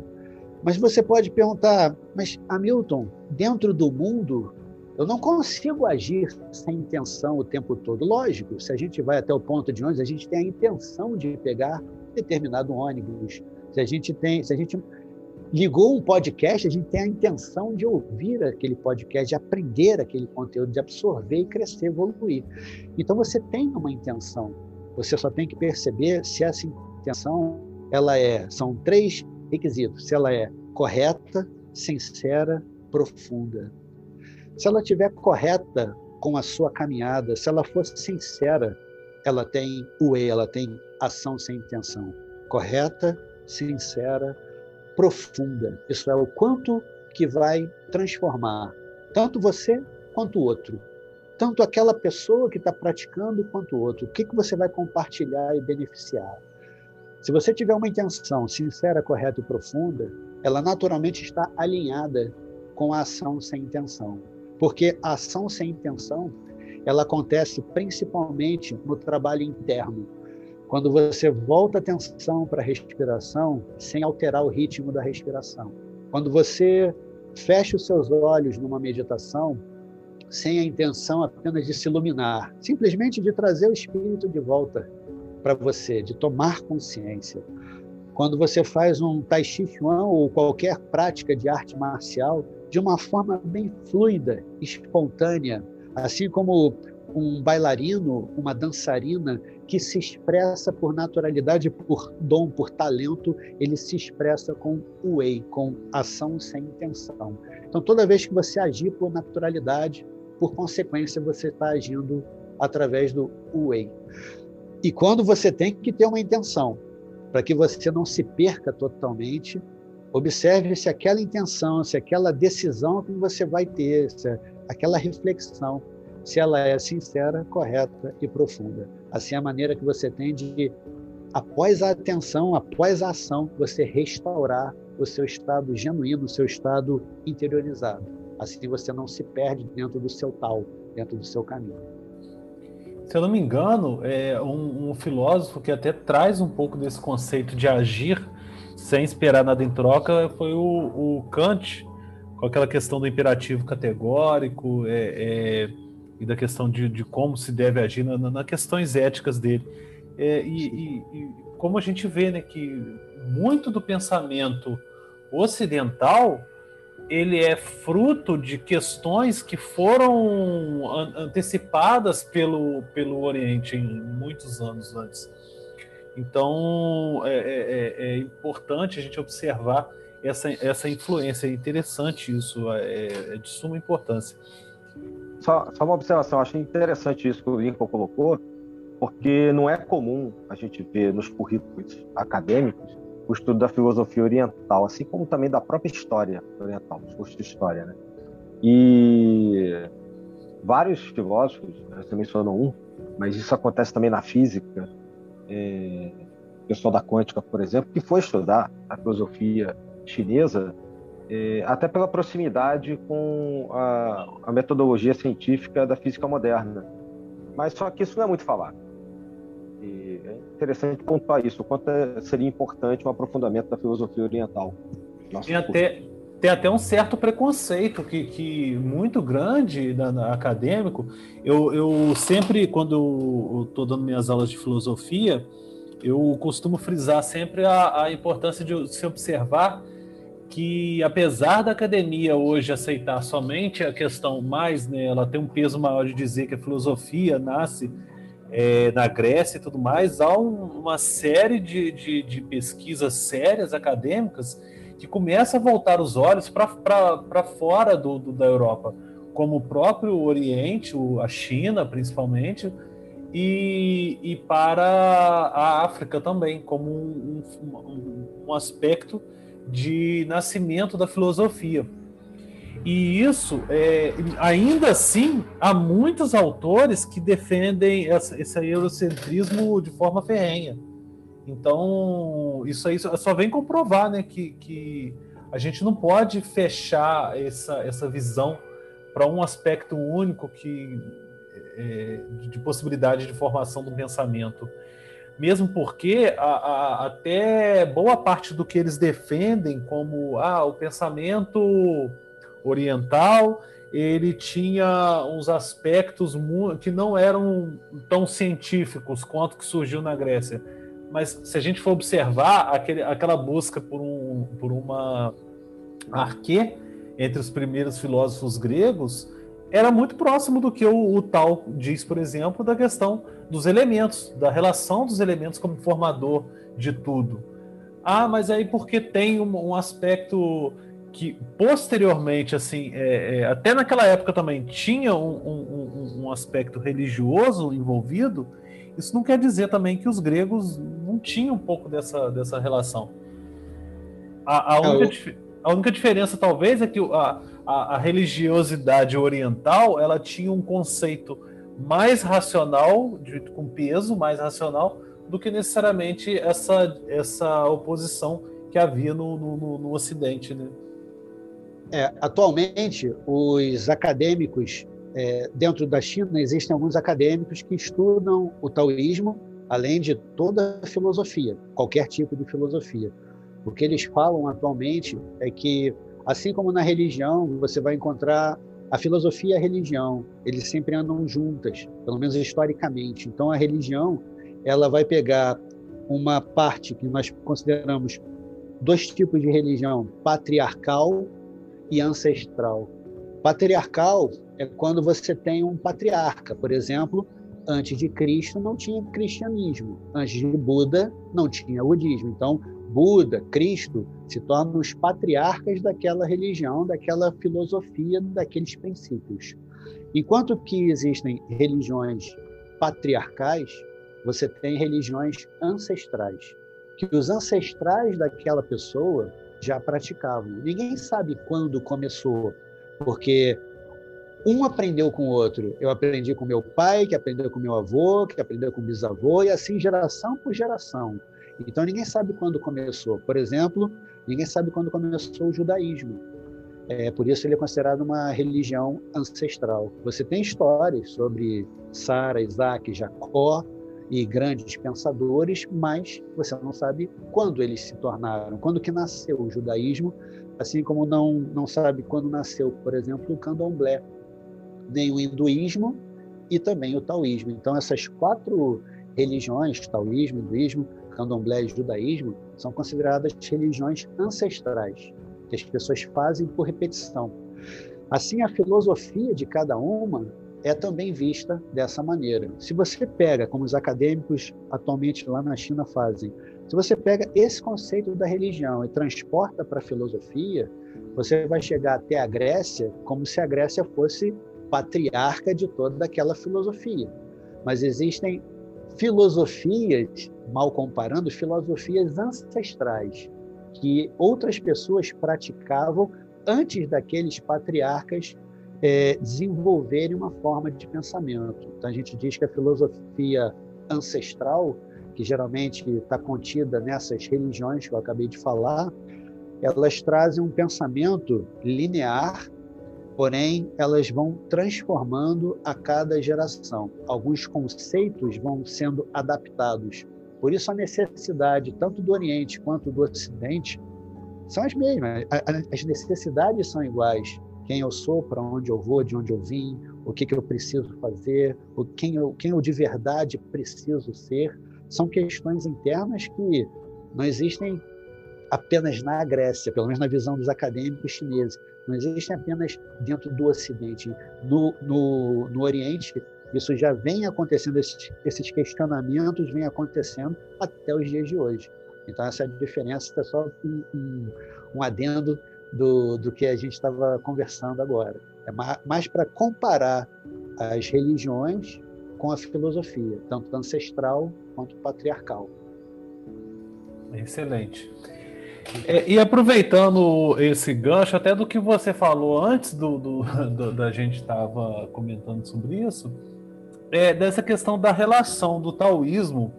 Mas você pode perguntar, mas Hamilton, dentro do mundo, eu não consigo agir sem intenção o tempo todo. Lógico, se a gente vai até o ponto de ônibus, a gente tem a intenção de pegar determinado ônibus. Se a gente tem, se a gente ligou um podcast, a gente tem a intenção de ouvir aquele podcast, de aprender aquele conteúdo, de absorver e crescer, evoluir. Então você tem uma intenção. Você só tem que perceber se essa intenção ela é, são três requisitos. Se ela é correta, sincera, profunda. Se ela estiver correta com a sua caminhada, se ela for sincera, ela tem o E, ela tem ação sem intenção. Correta, sincera, profunda. Isso é o quanto que vai transformar tanto você quanto o outro. Tanto aquela pessoa que está praticando quanto o outro. O que, que você vai compartilhar e beneficiar? Se você tiver uma intenção sincera, correta e profunda, ela naturalmente está alinhada com a ação sem intenção. Porque a ação sem intenção, ela acontece principalmente no trabalho interno, quando você volta a atenção para a respiração sem alterar o ritmo da respiração. Quando você fecha os seus olhos numa meditação sem a intenção apenas de se iluminar, simplesmente de trazer o espírito de volta para você, de tomar consciência. Quando você faz um Tai Chi Chuan ou qualquer prática de arte marcial de uma forma bem fluida, espontânea, assim como um bailarino, uma dançarina que se expressa por naturalidade, por dom, por talento, ele se expressa com o wei, com ação sem intenção. Então, toda vez que você agir por naturalidade, por consequência, você está agindo através do wei. E quando você tem que ter uma intenção, para que você não se perca totalmente, observe se aquela intenção, se aquela decisão que você vai ter, se aquela reflexão se ela é sincera, correta e profunda. Assim, é a maneira que você tem de, após a atenção, após a ação, você restaurar o seu estado genuíno, o seu estado interiorizado. Assim você não se perde dentro do seu tal, dentro do seu caminho. Se eu não me engano, é um, um filósofo que até traz um pouco desse conceito de agir sem esperar nada em troca foi o, o Kant, com aquela questão do imperativo categórico, é, é e da questão de, de como se deve agir nas na questões éticas dele. É, e, e, e, como a gente vê né, que muito do pensamento ocidental ele é fruto de questões que foram antecipadas pelo, pelo Oriente em muitos anos antes. Então é, é, é, é importante a gente observar essa, essa influência. É interessante isso, é, é de suma importância só, só uma observação, achei interessante isso que o Lincoln colocou, porque não é comum a gente ver nos currículos acadêmicos o estudo da filosofia oriental, assim como também da própria história oriental, os cursos de história, né? E vários filósofos, né, você mencionou um, mas isso acontece também na física, é, pessoal da quântica, por exemplo, que foi estudar a filosofia chinesa, é, até pela proximidade com a, a, metodologia científica da física moderna. Mas só que isso não é muito falado. E é interessante pontuar isso, o quanto é, seria importante um aprofundamento da filosofia oriental. Tem até, tem até um certo preconceito que, que muito grande na, na acadêmico. Eu, eu sempre, quando estou dando minhas aulas de filosofia, eu costumo frisar sempre a, a importância de se observar que apesar da academia hoje aceitar somente a questão mais, né, ela tem um peso maior de dizer que a filosofia nasce é, na Grécia e tudo mais, há um, uma série de, de, de, pesquisas sérias acadêmicas que começam a voltar os olhos para fora do, do, da Europa, como o próprio Oriente, a China principalmente, e, e para a África também, como um, um, um aspecto de nascimento da filosofia. E isso, é, ainda assim, há muitos autores que defendem essa, esse eurocentrismo de forma ferrenha. Então, isso aí só vem comprovar né, que, que a gente não pode fechar essa, essa visão para um aspecto único que é, de possibilidade de formação do pensamento. Mesmo porque a, a, até boa parte do que eles defendem como ah, o pensamento oriental ele tinha uns aspectos que não eram tão científicos quanto que surgiu na Grécia. Mas se a gente for observar aquele, aquela busca por, um, por uma arquê entre os primeiros filósofos gregos, era muito próximo do que o, o, Tal diz, por exemplo, da questão dos elementos, da relação dos elementos como formador de tudo. Ah, mas aí porque tem um, um aspecto que posteriormente, assim, é, é, até naquela época também tinha um, um, um, aspecto religioso envolvido, isso não quer dizer também que os gregos não tinham um pouco dessa, dessa relação. A, a, única, a única diferença, talvez, é que a, a, a, religiosidade oriental ela tinha um conceito mais racional, de, com peso mais racional, do que necessariamente essa, essa oposição que havia no, no, no Ocidente. Né? É, atualmente, os acadêmicos é, dentro da China existem alguns acadêmicos que estudam o taoísmo, além de toda a filosofia, qualquer tipo de filosofia. O que eles falam atualmente é que Assim como na religião, você vai encontrar a filosofia e a religião, eles sempre andam juntas, pelo menos historicamente. Então a religião, ela vai pegar uma parte que nós consideramos dois tipos de religião, patriarcal e ancestral. Patriarcal é quando você tem um patriarca, por exemplo, antes de Cristo não tinha cristianismo, antes de Buda não tinha budismo. Então, Buda, Cristo, se tornam os patriarcas daquela religião, daquela filosofia, daqueles princípios. Enquanto que existem religiões patriarcais, você tem religiões ancestrais, que os ancestrais daquela pessoa já praticavam. Ninguém sabe quando começou, porque um aprendeu com o outro. Eu aprendi com meu pai, que aprendeu com meu avô, que aprendeu com bisavô, e assim geração por geração. Então ninguém sabe quando começou. Por exemplo, ninguém sabe quando começou o judaísmo. É, por isso ele é considerado uma religião ancestral. Você tem histórias sobre Sara, Isaac, Jacó e grandes pensadores, mas você não sabe quando eles se tornaram, quando que nasceu o judaísmo, assim como não não sabe quando nasceu, por exemplo, o candomblé, nem o hinduísmo e também o taoísmo. Então essas quatro religiões, taoísmo, hinduísmo, candomblé e judaísmo são consideradas religiões ancestrais, que as pessoas fazem por repetição. Assim, a filosofia de cada uma é também vista dessa maneira. Se você pega, como os acadêmicos atualmente lá na China fazem, se você pega esse conceito da religião e transporta para a filosofia, você vai chegar até a Grécia como se a Grécia fosse patriarca de toda aquela filosofia. Mas existem filosofias, mal comparando, filosofias ancestrais que outras pessoas praticavam antes daqueles patriarcas é, desenvolverem uma forma de pensamento. Então, a gente diz que a filosofia ancestral, que geralmente está contida nessas religiões que eu acabei de falar, elas trazem um pensamento linear, porém elas vão transformando a cada geração. Alguns conceitos vão sendo adaptados. Por isso a necessidade tanto do Oriente quanto do Ocidente são as mesmas. As necessidades são iguais. Quem eu sou, para onde eu vou, de onde eu vim, o que, que eu preciso fazer, o quem eu, quem eu de verdade preciso ser, são questões internas que não existem apenas na Grécia, pelo menos na visão dos acadêmicos chineses, não existem apenas dentro do Ocidente. No, no, no Oriente, isso já vem acontecendo, esses, esses questionamentos vêm acontecendo até os dias de hoje. Então, essa diferença é só um, um, um adendo do, do que a gente estava conversando agora. É mais para comparar as religiões com a filosofia, tanto ancestral quanto patriarcal. Excelente. É, e aproveitando esse gancho, até do que você falou antes do, do, do da gente estava comentando sobre isso, é dessa questão da relação do taoísmo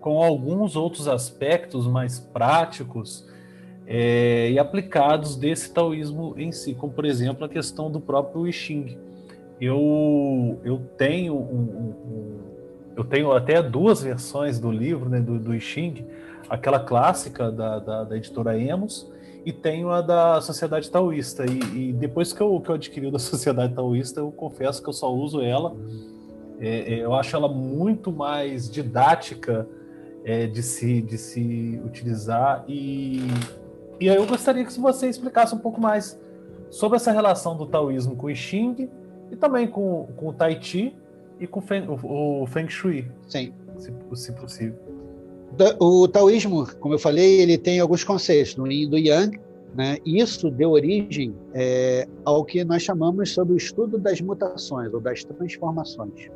com alguns outros aspectos mais práticos é, e aplicados desse taoísmo em si, como por exemplo a questão do próprio I Ching. Eu, eu tenho um, um, um, eu tenho até duas versões do livro né, do, do aquela clássica da, da, da, editora Emos e tenho a da Sociedade Taoísta. E, e, depois que eu, que eu adquiri da Sociedade Taoísta, eu confesso que eu só uso ela. É, é, eu acho ela muito mais didática é, de, se, de se utilizar. E, e aí eu gostaria que você explicasse um pouco mais sobre essa relação do taoísmo com o I Ching e também com, com o Tai Chi e com o Feng, o Feng Shui. Sim. Se, se possível. O taoísmo, como eu falei, ele tem alguns conceitos, no yin e do yang, né? Isso deu origem é, ao que nós chamamos sobre o estudo das mutações ou das transformações.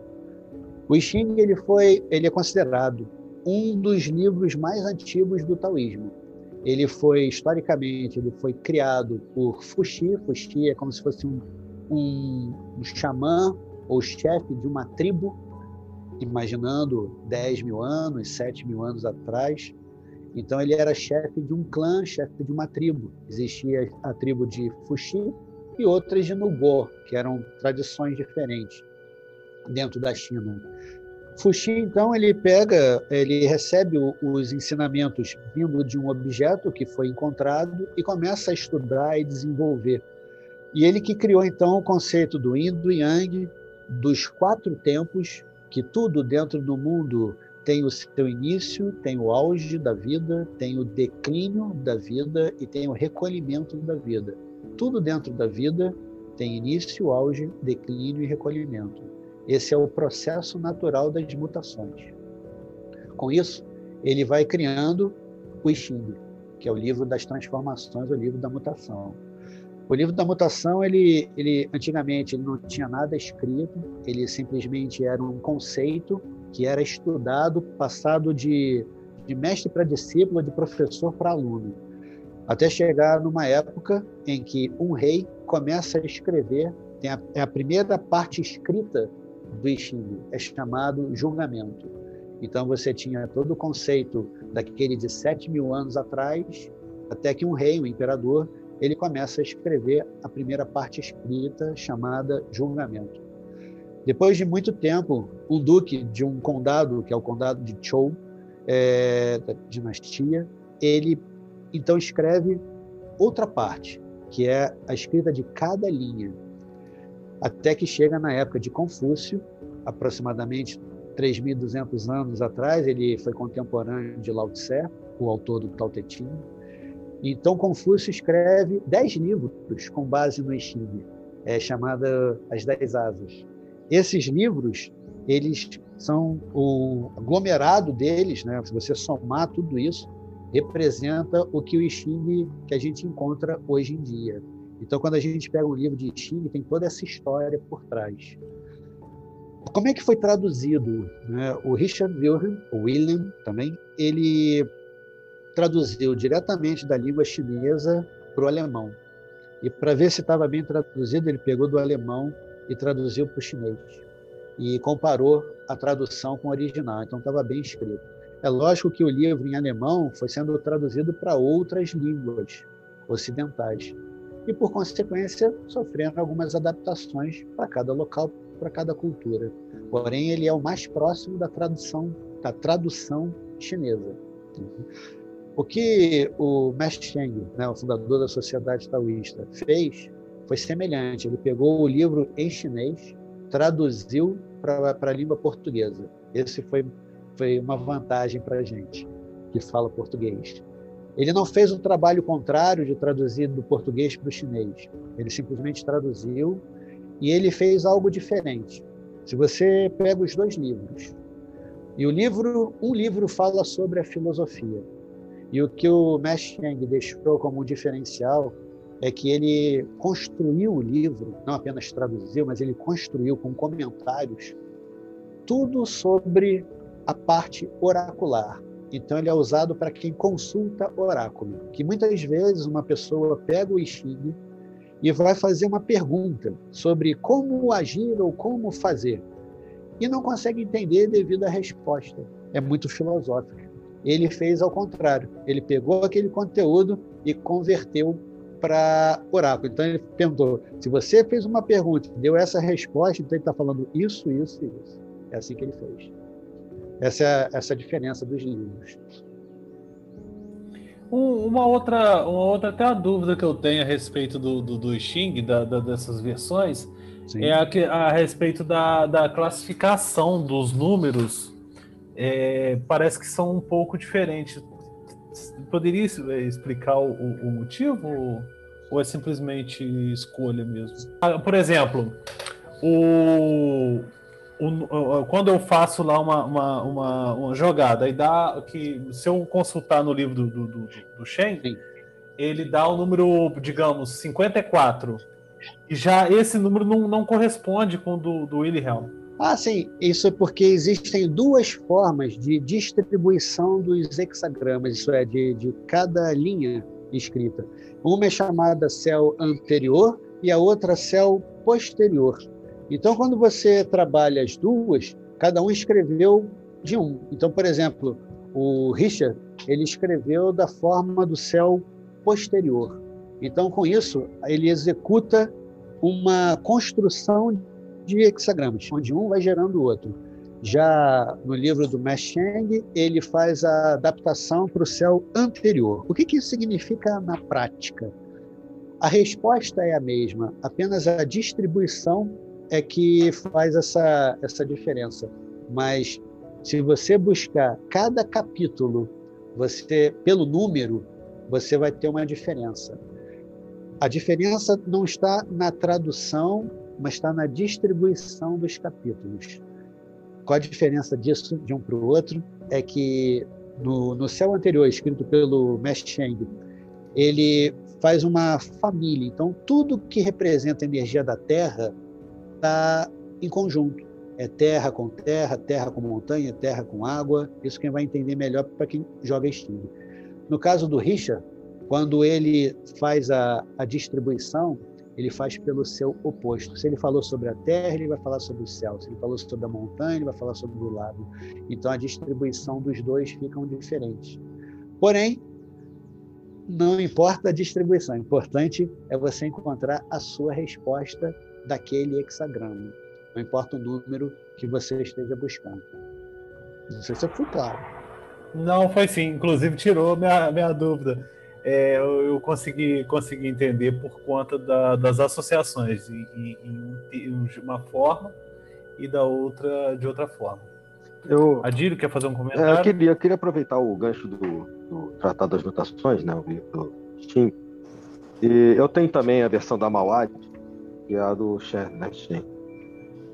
O I Ching ele foi, ele é considerado um dos livros mais antigos do taoísmo. Ele foi historicamente, ele foi criado por Fuxi. Fuxi é como se fosse um, um, um xamã ou chefe de uma tribo imaginando 10 mil anos, 7 mil anos atrás. Então, ele era chefe de um clã, chefe de uma tribo. Existia a tribo de Fuxi e outras de Nugor, que eram tradições diferentes dentro da China. Fuxi, então, ele pega, ele recebe os ensinamentos vindo de um objeto que foi encontrado e começa a estudar e desenvolver. E ele que criou, então, o conceito do Yin, do Yang, dos quatro tempos que tudo dentro do mundo tem o seu início, tem o auge da vida, tem o declínio da vida e tem o recolhimento da vida. Tudo dentro da vida tem início, auge, declínio e recolhimento. Esse é o processo natural das mutações. Com isso, ele vai criando o I Ching, que é o livro das transformações, o livro da mutação. O livro da mutação, ele, ele antigamente ele não tinha nada escrito, ele simplesmente era um conceito que era estudado, passado de, de mestre para discípulo, de professor para aluno, até chegar numa época em que um rei começa a escrever, tem a, é a primeira parte escrita do I Ching, é chamado julgamento. Então você tinha todo o conceito daquele de sete mil anos atrás, até que um rei, um imperador, ele começa a escrever a primeira parte escrita chamada Julgamento. Depois de muito tempo, um duque de um condado, que é o condado de Chou, é, da dinastia, ele então escreve outra parte, que é a escrita de cada linha, até que chega na época de Confúcio, aproximadamente 3.200 anos atrás, ele foi contemporâneo de Lao Tse, o autor do Tao Te Ching, então, Confúcio escreve dez livros com base no I Ching, é, chamada As Dez Asas. Esses livros, eles são o aglomerado deles, né? se você somar tudo isso, representa o que o I Ching que a gente encontra hoje em dia. Então, quando a gente pega um livro de I Ching, tem toda essa história por trás. Como é que foi traduzido? Né? O Richard Wilhelm, o William também, ele traduziu diretamente da língua chinesa para o alemão. E para ver se estava bem traduzido, ele pegou do alemão e traduziu para o chinês. E comparou a tradução com o original. Então estava bem escrito. É lógico que o livro em alemão foi sendo traduzido para outras línguas ocidentais. E, por consequência, sofrendo algumas adaptações para cada local, para cada cultura. Porém, ele é o mais próximo da tradução, da tradução chinesa. O que o Max Cheng, né, o fundador da Sociedade Taoísta, fez foi semelhante. Ele pegou o livro em chinês, traduziu para a língua portuguesa. Esse foi, foi uma vantagem para a gente que fala português. Ele não fez um trabalho contrário de traduzir do português para o chinês. Ele simplesmente traduziu e ele fez algo diferente. Se você pega os dois livros, e o livro, um livro fala sobre a filosofia, e o que o Mesheng deixou como um diferencial é que ele construiu o livro, não apenas traduziu, mas ele construiu com comentários tudo sobre a parte oracular. Então ele é usado para quem consulta oráculo, que muitas vezes uma pessoa pega o I Ching e vai fazer uma pergunta sobre como agir ou como fazer e não consegue entender devido à resposta. É muito filosófica. Ele fez ao contrário. Ele pegou aquele conteúdo e converteu para oráculo. Então ele perguntou: se você fez uma pergunta deu essa resposta, então ele está falando isso, isso e isso. É assim que ele fez. Essa é essa é a diferença dos livros. uma outra, uma outra até a dúvida que eu tenho a respeito do, do, do Xing, da, da, dessas versões, Sim. é a, a respeito da, da classificação dos números é, parece que são um pouco diferentes. Poderia é, explicar o, o motivo ou é simplesmente escolha mesmo? Ah, por exemplo, o, o, quando eu faço lá uma, uma, uma, uma, jogada, e dá que se eu consultar no livro do, do, do, do Shen, ele dá o número, digamos, 54. E já esse número não, não corresponde com o do, do Wilhelm. Ah, sim. Isso é porque existem duas formas de distribuição dos hexagramas, isso é, de, de cada linha escrita. Uma é chamada céu anterior e a outra céu posterior. Então, quando você trabalha as duas, cada um escreveu de um. Então, por exemplo, o Richard ele escreveu da forma do céu posterior. Então, com isso, ele executa uma construção de hexagramas, onde um vai gerando o outro. Já no livro do Mesheng, ele faz a adaptação para o céu anterior. O que, que isso significa na prática? A resposta é a mesma, apenas a distribuição é que faz essa, essa diferença. Mas se você buscar cada capítulo, você pelo número, você vai ter uma diferença. A diferença não está na tradução mas está na distribuição dos capítulos. Qual a diferença disso de um para o outro? É que no, no céu anterior, escrito pelo Cheng, ele faz uma família. Então, tudo que representa a energia da Terra está em conjunto. É terra com terra, terra com montanha, terra com água. Isso quem vai entender melhor para quem joga Steam. No caso do Richard, quando ele faz a, a distribuição, ele faz pelo seu oposto. Se ele falou sobre a terra, ele vai falar sobre o céu. Se ele falou sobre a montanha, ele vai falar sobre o lago. Então a distribuição dos dois ficam diferentes. Porém, não importa a distribuição, o importante é você encontrar a sua resposta daquele hexagrama. Não importa o número que você esteja buscando. Não sei se eu fui claro. Não, foi sim. Inclusive tirou minha, minha dúvida é, eu consegui, consegui entender por conta da, das associações, em, em, em, uma forma e da outra de outra forma. Eu, Adílio, quer fazer um comentário? É, eu, queria, eu queria aproveitar o gancho do, do Tratado das Notações, né, do Steam. E eu tenho também a versão da Mawad, que é a do Steam.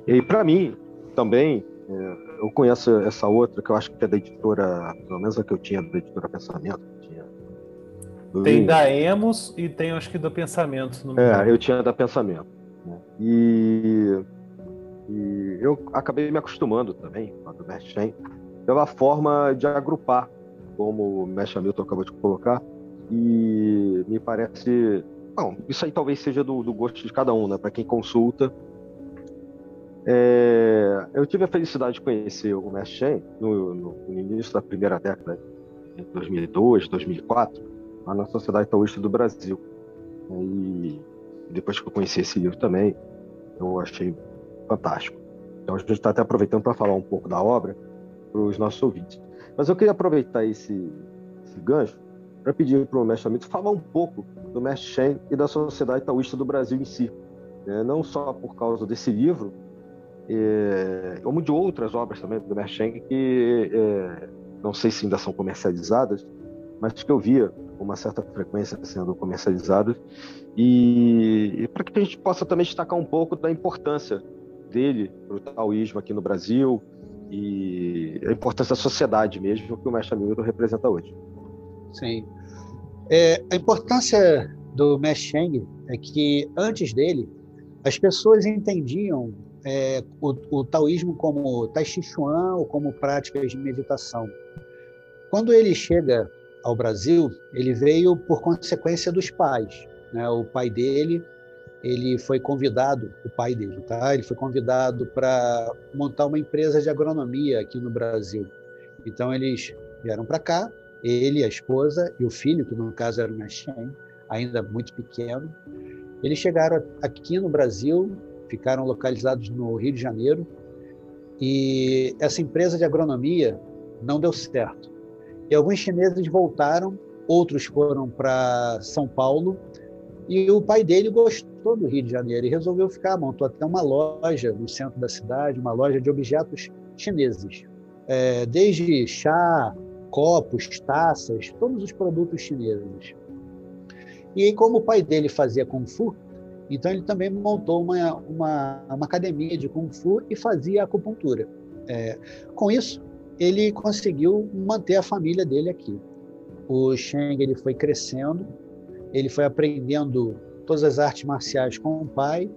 E para mim, também, é, eu conheço essa outra, que eu acho que é da editora, pelo menos a que eu tinha, da editora Pensamento, tem da Emos e tem, acho que, do Pensamento. No é, eu tinha da Pensamento. Né? E, e, eu acabei me acostumando também, com a do Mestre pela forma de agrupar, como o Mestre Hamilton acabou de colocar, e me parece bom, isso aí talvez seja do, do gosto de cada um, né? Para quem consulta. É, eu tive a felicidade de conhecer o Mestre Shen no, no, no, início da primeira década, em 2002, 2004, lá na Sociedade Taoísta do Brasil. E depois que eu conheci esse livro também, eu achei fantástico. Então a gente está até aproveitando para falar um pouco da obra para os nossos ouvintes. Mas eu queria aproveitar esse, esse gancho para pedir para o mestre Amito falar um pouco do mestre Shen e da Sociedade Taoísta do Brasil em si. É, não só por causa desse livro, é, como de outras obras também do mestre Shen que é, não sei se ainda são comercializadas, mas que eu via com uma certa frequência sendo comercializadas, e, e para que a gente possa também destacar um pouco da importância dele para o taoísmo aqui no Brasil e a importância da sociedade mesmo que o mestre Hamilton representa hoje. Sim. É, a importância do mestre Cheng é que antes dele as pessoas entendiam é, o, o, taoísmo como Tai Chi Chuan ou como práticas de meditação. Quando ele chega ao Brasil, ele veio por consequência dos pais. Né? O pai dele, ele foi convidado, o pai dele, tá? Ele foi convidado para montar uma empresa de agronomia aqui no Brasil. Então eles vieram para cá, ele, a esposa e o filho, que no caso era o Nashem, ainda muito pequeno. Eles chegaram aqui no Brasil, ficaram localizados no Rio de Janeiro, e essa empresa de agronomia não deu certo. E alguns chineses voltaram, outros foram para São Paulo, e o pai dele gostou do Rio de Janeiro e resolveu ficar, montou até uma loja no centro da cidade, uma loja de objetos chineses, é, desde chá, copos, taças, todos os produtos chineses. E como o pai dele fazia Kung Fu, então ele também montou uma, uma, uma academia de Kung Fu e fazia acupuntura. É, com isso, ele conseguiu manter a família dele aqui. O Sheng ele foi crescendo, ele foi aprendendo todas as artes marciais com o pai,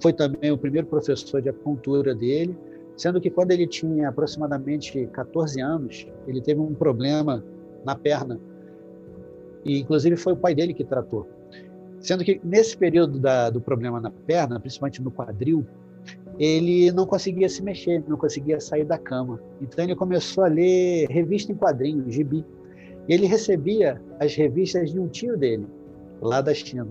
foi também o primeiro professor de acupuntura dele, sendo que quando ele tinha aproximadamente 14 anos, ele teve um problema na perna. E, inclusive, foi o pai dele que tratou. Sendo que, nesse período da, do problema na perna, principalmente no quadril, ele não conseguia se mexer, não conseguia sair da cama. Então, ele começou a ler revista em quadrinhos, gibi. Ele recebia as revistas de um tio dele, lá da China.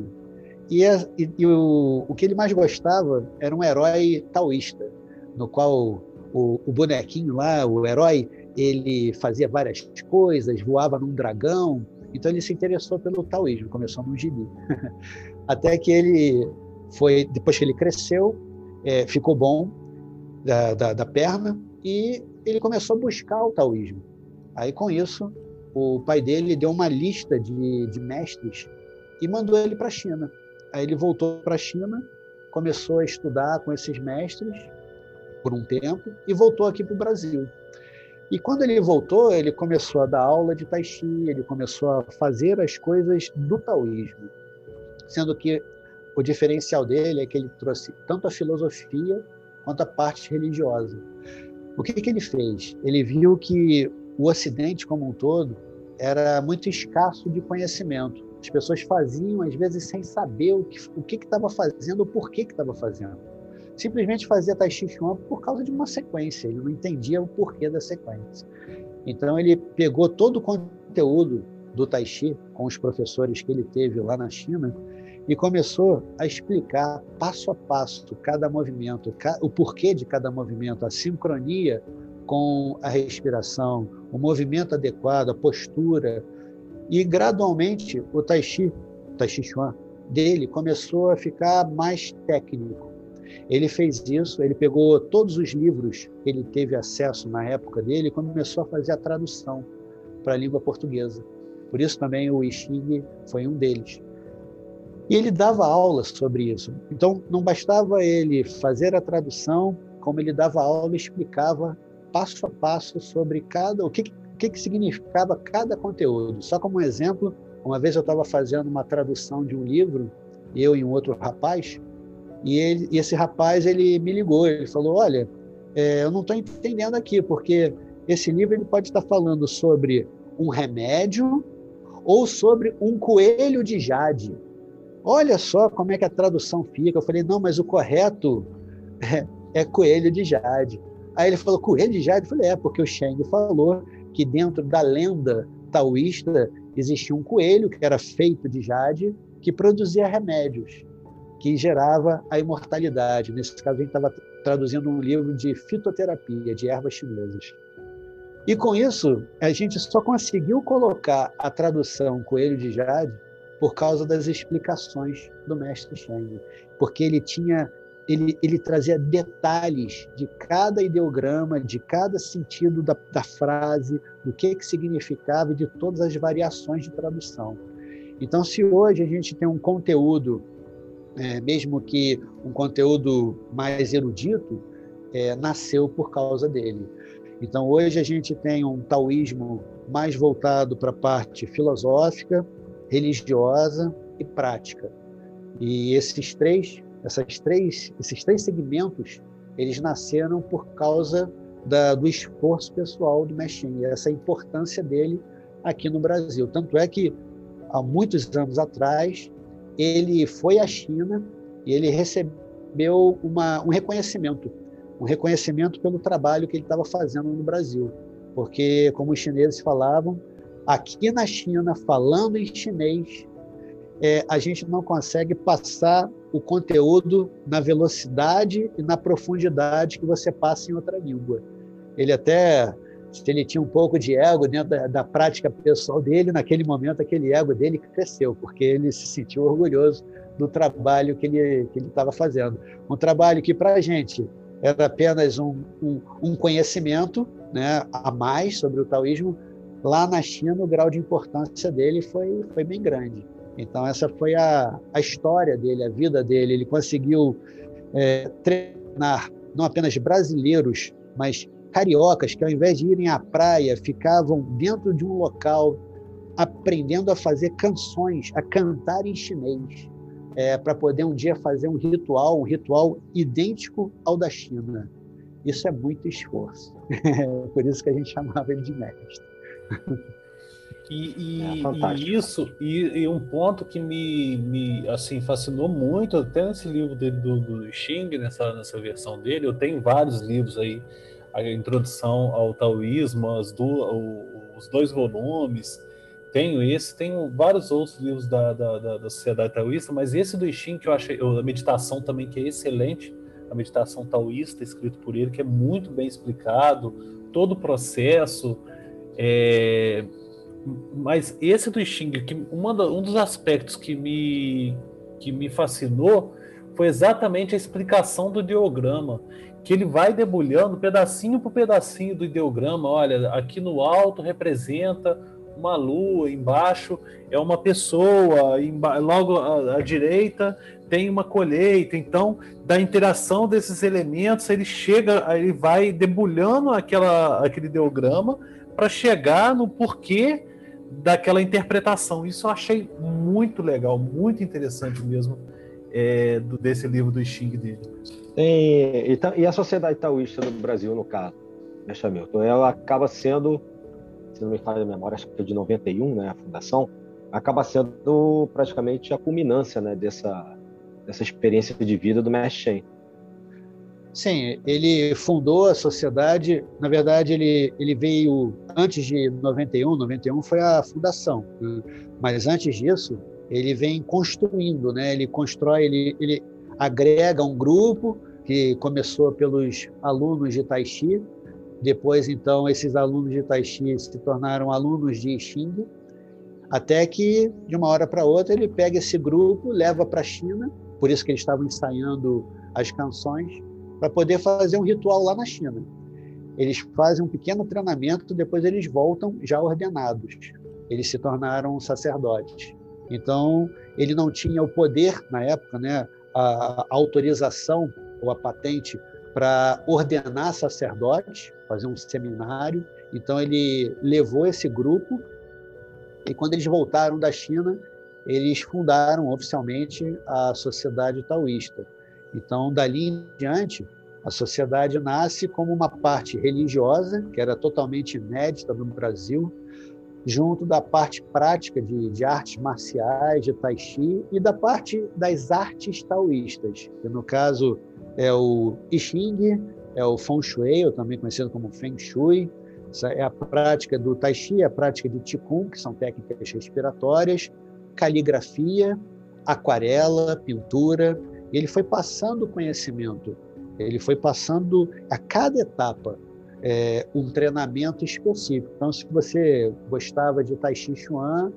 E, a, e, e o, o que ele mais gostava era um herói taoísta, no qual o, o, bonequinho lá, o herói, ele fazia várias coisas, voava num dragão. Então ele se interessou pelo taoísmo, começou no gibi. Até que ele foi, depois que ele cresceu, é, ficou bom da, da, da perna e ele começou a buscar o taoísmo. Aí com isso, o pai dele deu uma lista de, de mestres e mandou ele para a China. Aí ele voltou para a China, começou a estudar com esses mestres por um tempo e voltou aqui para o Brasil. E quando ele voltou, ele começou a dar aula de Tai Chi, ele começou a fazer as coisas do taoísmo, sendo que o diferencial dele é que ele trouxe tanto a filosofia quanto a parte religiosa. O que, que ele fez? Ele viu que o Ocidente como um todo era muito escasso de conhecimento. As pessoas faziam, às vezes, sem saber o que estava fazendo ou por que estava fazendo simplesmente fazia Tai Chi Chuan por causa de uma sequência, ele não entendia o porquê da sequência. Então ele pegou todo o conteúdo do Tai Chi com os professores que ele teve lá na China e começou a explicar passo a passo cada movimento, o porquê de cada movimento, a sincronia com a respiração, o movimento adequado, a postura. E gradualmente o Tai Chi, o Tai Chi Chuan dele começou a ficar mais técnico ele fez isso, ele pegou todos os livros que ele teve acesso na época dele e começou a fazer a tradução para a língua portuguesa. Por isso também o Ixing foi um deles. E ele dava aulas sobre isso. Então, não bastava ele fazer a tradução, como ele dava aula e explicava passo a passo sobre cada o que, que, que significava cada conteúdo. Só como um exemplo, uma vez eu estava fazendo uma tradução de um livro, eu e um outro rapaz, e, ele, e esse rapaz ele me ligou, ele falou, olha, é, eu não estou entendendo aqui, porque esse livro ele pode estar falando sobre um remédio ou sobre um coelho de jade. Olha só como é que a tradução fica. Eu falei: Não, mas o correto é, é coelho de Jade. Aí ele falou: Coelho de Jade? Eu falei: É, porque o Sheng falou que dentro da lenda taoísta existia um coelho que era feito de Jade que produzia remédios, que gerava a imortalidade. Nesse caso, a gente estava traduzindo um livro de fitoterapia, de ervas chinesas. E com isso, a gente só conseguiu colocar a tradução Coelho de Jade por causa das explicações do mestre Sheng, porque ele tinha ele, ele trazia detalhes de cada ideograma, de cada sentido da, da frase, do que que significava e de todas as variações de tradução. Então, se hoje a gente tem um conteúdo, é, mesmo que um conteúdo mais erudito, é, nasceu por causa dele. Então, hoje a gente tem um taoísmo mais voltado para a parte filosófica, religiosa e prática. E esses três, essas três, esses três segmentos, eles nasceram por causa da, do esforço pessoal do Mexin, essa importância dele aqui no Brasil. Tanto é que, há muitos anos atrás, ele foi à China e ele recebeu uma, um reconhecimento um reconhecimento pelo trabalho que ele estava fazendo no Brasil. Porque, como os chineses falavam, aqui na China, falando em chinês, é, a gente não consegue passar o conteúdo na velocidade e na profundidade que você passa em outra língua. Ele até, ele tinha um pouco de ego dentro da, da prática pessoal dele, naquele momento aquele ego dele cresceu, porque ele se sentiu orgulhoso do trabalho que ele que estava fazendo. Um trabalho que, para a gente, era apenas um, um, um conhecimento né, a mais sobre o taoísmo, lá na China o grau de importância dele foi, foi bem grande. Então essa foi a, a história dele, a vida dele. Ele conseguiu é, treinar não apenas brasileiros, mas cariocas que ao invés de irem à praia ficavam dentro de um local aprendendo a fazer canções, a cantar em chinês é, para poder um dia fazer um ritual, um ritual idêntico ao da China. Isso é muito esforço. Por isso que a gente chamava ele de mestre. E, e, é e isso, e, e, um ponto que me, me assim, fascinou muito, até nesse livro dele, do, do Xing, nessa, nessa versão dele, eu tenho vários livros aí, a introdução ao taoísmo, as do, o, os dois volumes, tenho esse, tenho vários outros livros da, da, da, da Sociedade Taoísta, mas esse do Xing, que eu achei, a meditação também, que é excelente, a meditação taoísta, escrito por ele, que é muito bem explicado, todo o processo. É... Mas esse do Xing, que uma um dos aspectos que me, que me fascinou foi exatamente a explicação do ideograma, que ele vai debulhando pedacinho por pedacinho do ideograma. Olha, aqui no alto representa uma lua, embaixo é uma pessoa, logo à, à direita tem uma colheita. Então, da interação desses elementos, ele chega, ele vai debulhando aquela, aquele ideograma para chegar no porquê daquela interpretação. Isso eu achei muito legal, muito interessante mesmo é, do, desse livro do Xing dele. E, e, e, a sociedade taoísta no Brasil, no caso, né, Hamilton, ela acaba sendo se não me falha a memória, acho que é de 91, né, a fundação, acaba sendo praticamente a culminância né, dessa, dessa experiência de vida do Mestre Sim, ele fundou a sociedade, na verdade ele, ele veio antes de 91, 91 foi a fundação, né? mas antes disso ele vem construindo, né? ele constrói, ele, ele agrega um grupo que começou pelos alunos de Taixi, depois, então, esses alunos de Tai Chi se tornaram alunos de Xing, até que, de uma hora para outra, ele pega esse grupo, leva para a China, por isso que eles estavam ensaiando as canções, para poder fazer um ritual lá na China. Eles fazem um pequeno treinamento, depois eles voltam já ordenados. Eles se tornaram sacerdotes. Então, ele não tinha o poder, na época, né, a autorização ou a patente para ordenar sacerdote, fazer um seminário. Então ele levou esse grupo e quando eles voltaram da China, eles fundaram oficialmente a Sociedade Taoísta. Então, dali em diante, a sociedade nasce como uma parte religiosa, que era totalmente inédita no Brasil, junto da parte prática de, de artes marciais, de tai chi, e da parte das artes taoístas, que no caso é o I Ching, é o Feng Shui, ou também conhecido como Feng Shui, essa é a prática do Tai Chi, a prática de Qigong, que são técnicas respiratórias, caligrafia, aquarela, pintura. E ele foi passando o conhecimento, ele foi passando a cada etapa é, um treinamento específico. Então, se você gostava de Tai Chi Chuan,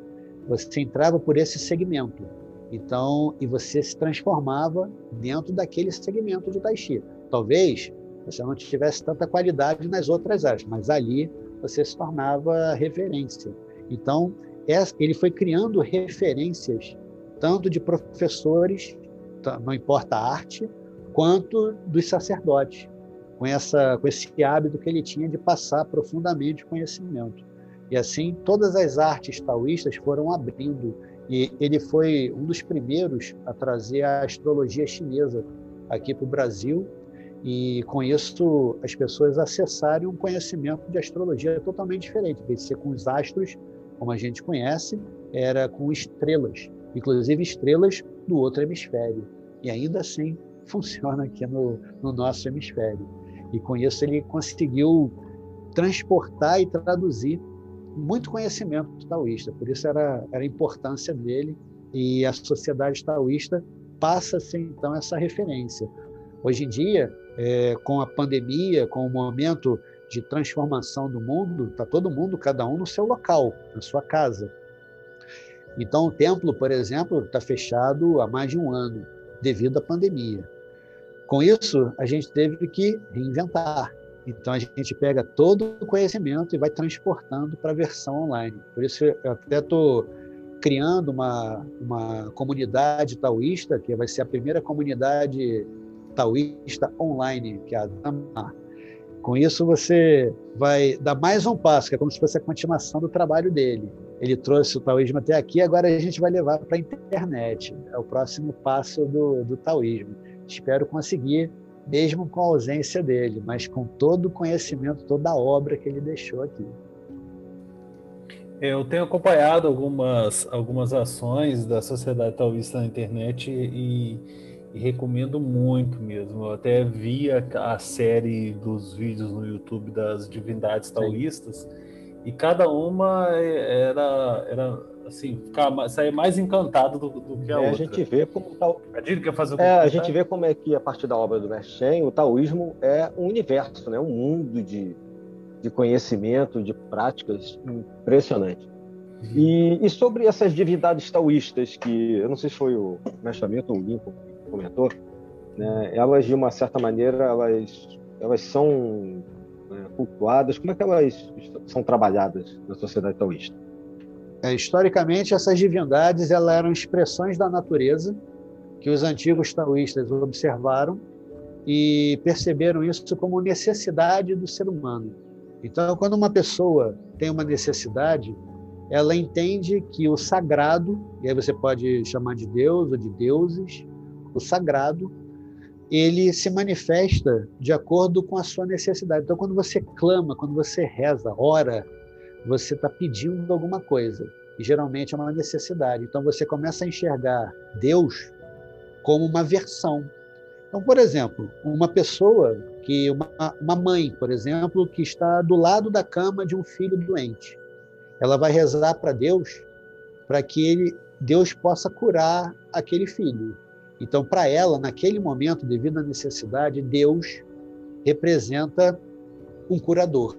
você entrava por esse segmento. Então, e você se transformava dentro daquele segmento de Tai Chi. Talvez você não tivesse tanta qualidade nas outras áreas, mas ali você se tornava referência. Então, ele foi criando referências, tanto de professores, não importa a arte, quanto dos sacerdotes com, essa, com esse hábito que ele tinha de passar profundamente conhecimento. E assim, todas as artes taoístas foram abrindo. E ele foi um dos primeiros a trazer a astrologia chinesa aqui para o Brasil. E com isso, as pessoas acessarem um conhecimento de astrologia totalmente diferente. Em de ser com os astros, como a gente conhece, era com estrelas, inclusive estrelas do outro hemisfério. E ainda assim funciona aqui no, no nosso hemisfério. E com isso ele conseguiu transportar e traduzir muito conhecimento taoísta. Por isso era, era a importância dele e a sociedade taoísta passa a ser então essa referência. Hoje em dia, é, com a pandemia, com o momento de transformação do mundo, está todo mundo, cada um no seu local, na sua casa. Então, o templo, por exemplo, está fechado há mais de um ano, devido à pandemia. Com isso, a gente teve que reinventar. Então, a gente pega todo o conhecimento e vai transportando para a versão online. Por isso, eu até estou criando uma, uma comunidade taoísta, que vai ser a primeira comunidade taoísta online, que é a Dhamma. Com isso, você vai dar mais um passo, que é como se fosse a continuação do trabalho dele. Ele trouxe o taoísmo até aqui, agora a gente vai levar para a internet. É o próximo passo do, do taoísmo. Espero conseguir, mesmo com a ausência dele, mas com todo o conhecimento, toda a obra que ele deixou aqui. Eu tenho acompanhado algumas, algumas ações da Sociedade Taoísta na internet e, e recomendo muito mesmo. Eu até vi a, a, série dos vídeos no YouTube das divindades taoístas Sim. E cada uma era, era assim, ficar, sair mais encantado do, do que a é, outra. A gente vê como tal. A quer fazer é, a gente vê como é que a partir da obra do Mestre Shen, o taoísmo é um universo, né? Um mundo de, de conhecimento, de práticas impressionante. Uhum. E, e, sobre essas divindades taoístas que eu não sei se foi o Mestre Hamilton ou o Lincoln que comentou, né? Elas de uma certa maneira elas elas são né, cultuadas. Como é que elas são trabalhadas na sociedade taoísta? É, historicamente, essas divindades elas eram expressões da natureza que os antigos taoístas observaram e perceberam isso como necessidade do ser humano. Então, quando uma pessoa tem uma necessidade, ela entende que o sagrado, e aí você pode chamar de Deus ou de deuses, o sagrado, ele se manifesta de acordo com a sua necessidade. Então, quando você clama, quando você reza, ora, você está pedindo alguma coisa. E geralmente é uma necessidade. Então você começa a enxergar Deus como uma versão. Então, por exemplo, uma pessoa que uma, uma mãe, por exemplo, que está do lado da cama de um filho doente, ela vai rezar para Deus para que ele, Deus possa curar aquele filho. Então, para ela, naquele momento, devido à necessidade, Deus representa um curador.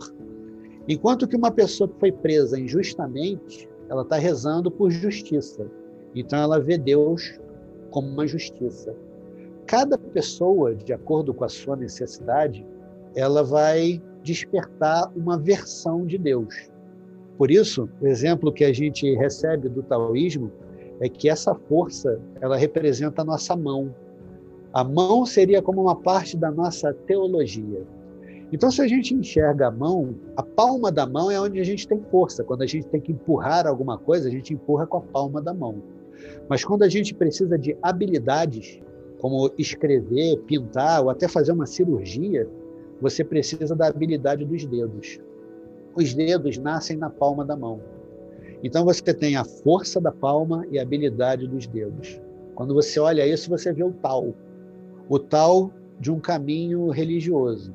Enquanto que uma pessoa que foi presa injustamente, ela está rezando por justiça. Então ela vê Deus como uma justiça. Cada pessoa, de acordo com a sua necessidade, ela vai despertar uma versão de Deus. Por isso, o exemplo que a gente recebe do taoísmo é que essa força, ela representa a nossa mão. A mão seria como uma parte da nossa teologia. Então, se a gente enxerga a mão, a palma da mão é onde a gente tem força. Quando a gente tem que empurrar alguma coisa, a gente empurra com a palma da mão. Mas quando a gente precisa de habilidades, como escrever, pintar ou até fazer uma cirurgia, você precisa da habilidade dos dedos. Os dedos nascem na palma da mão. Então você tem a força da palma e a habilidade dos dedos. Quando você olha isso, você vê o tal. O tal de um caminho religioso,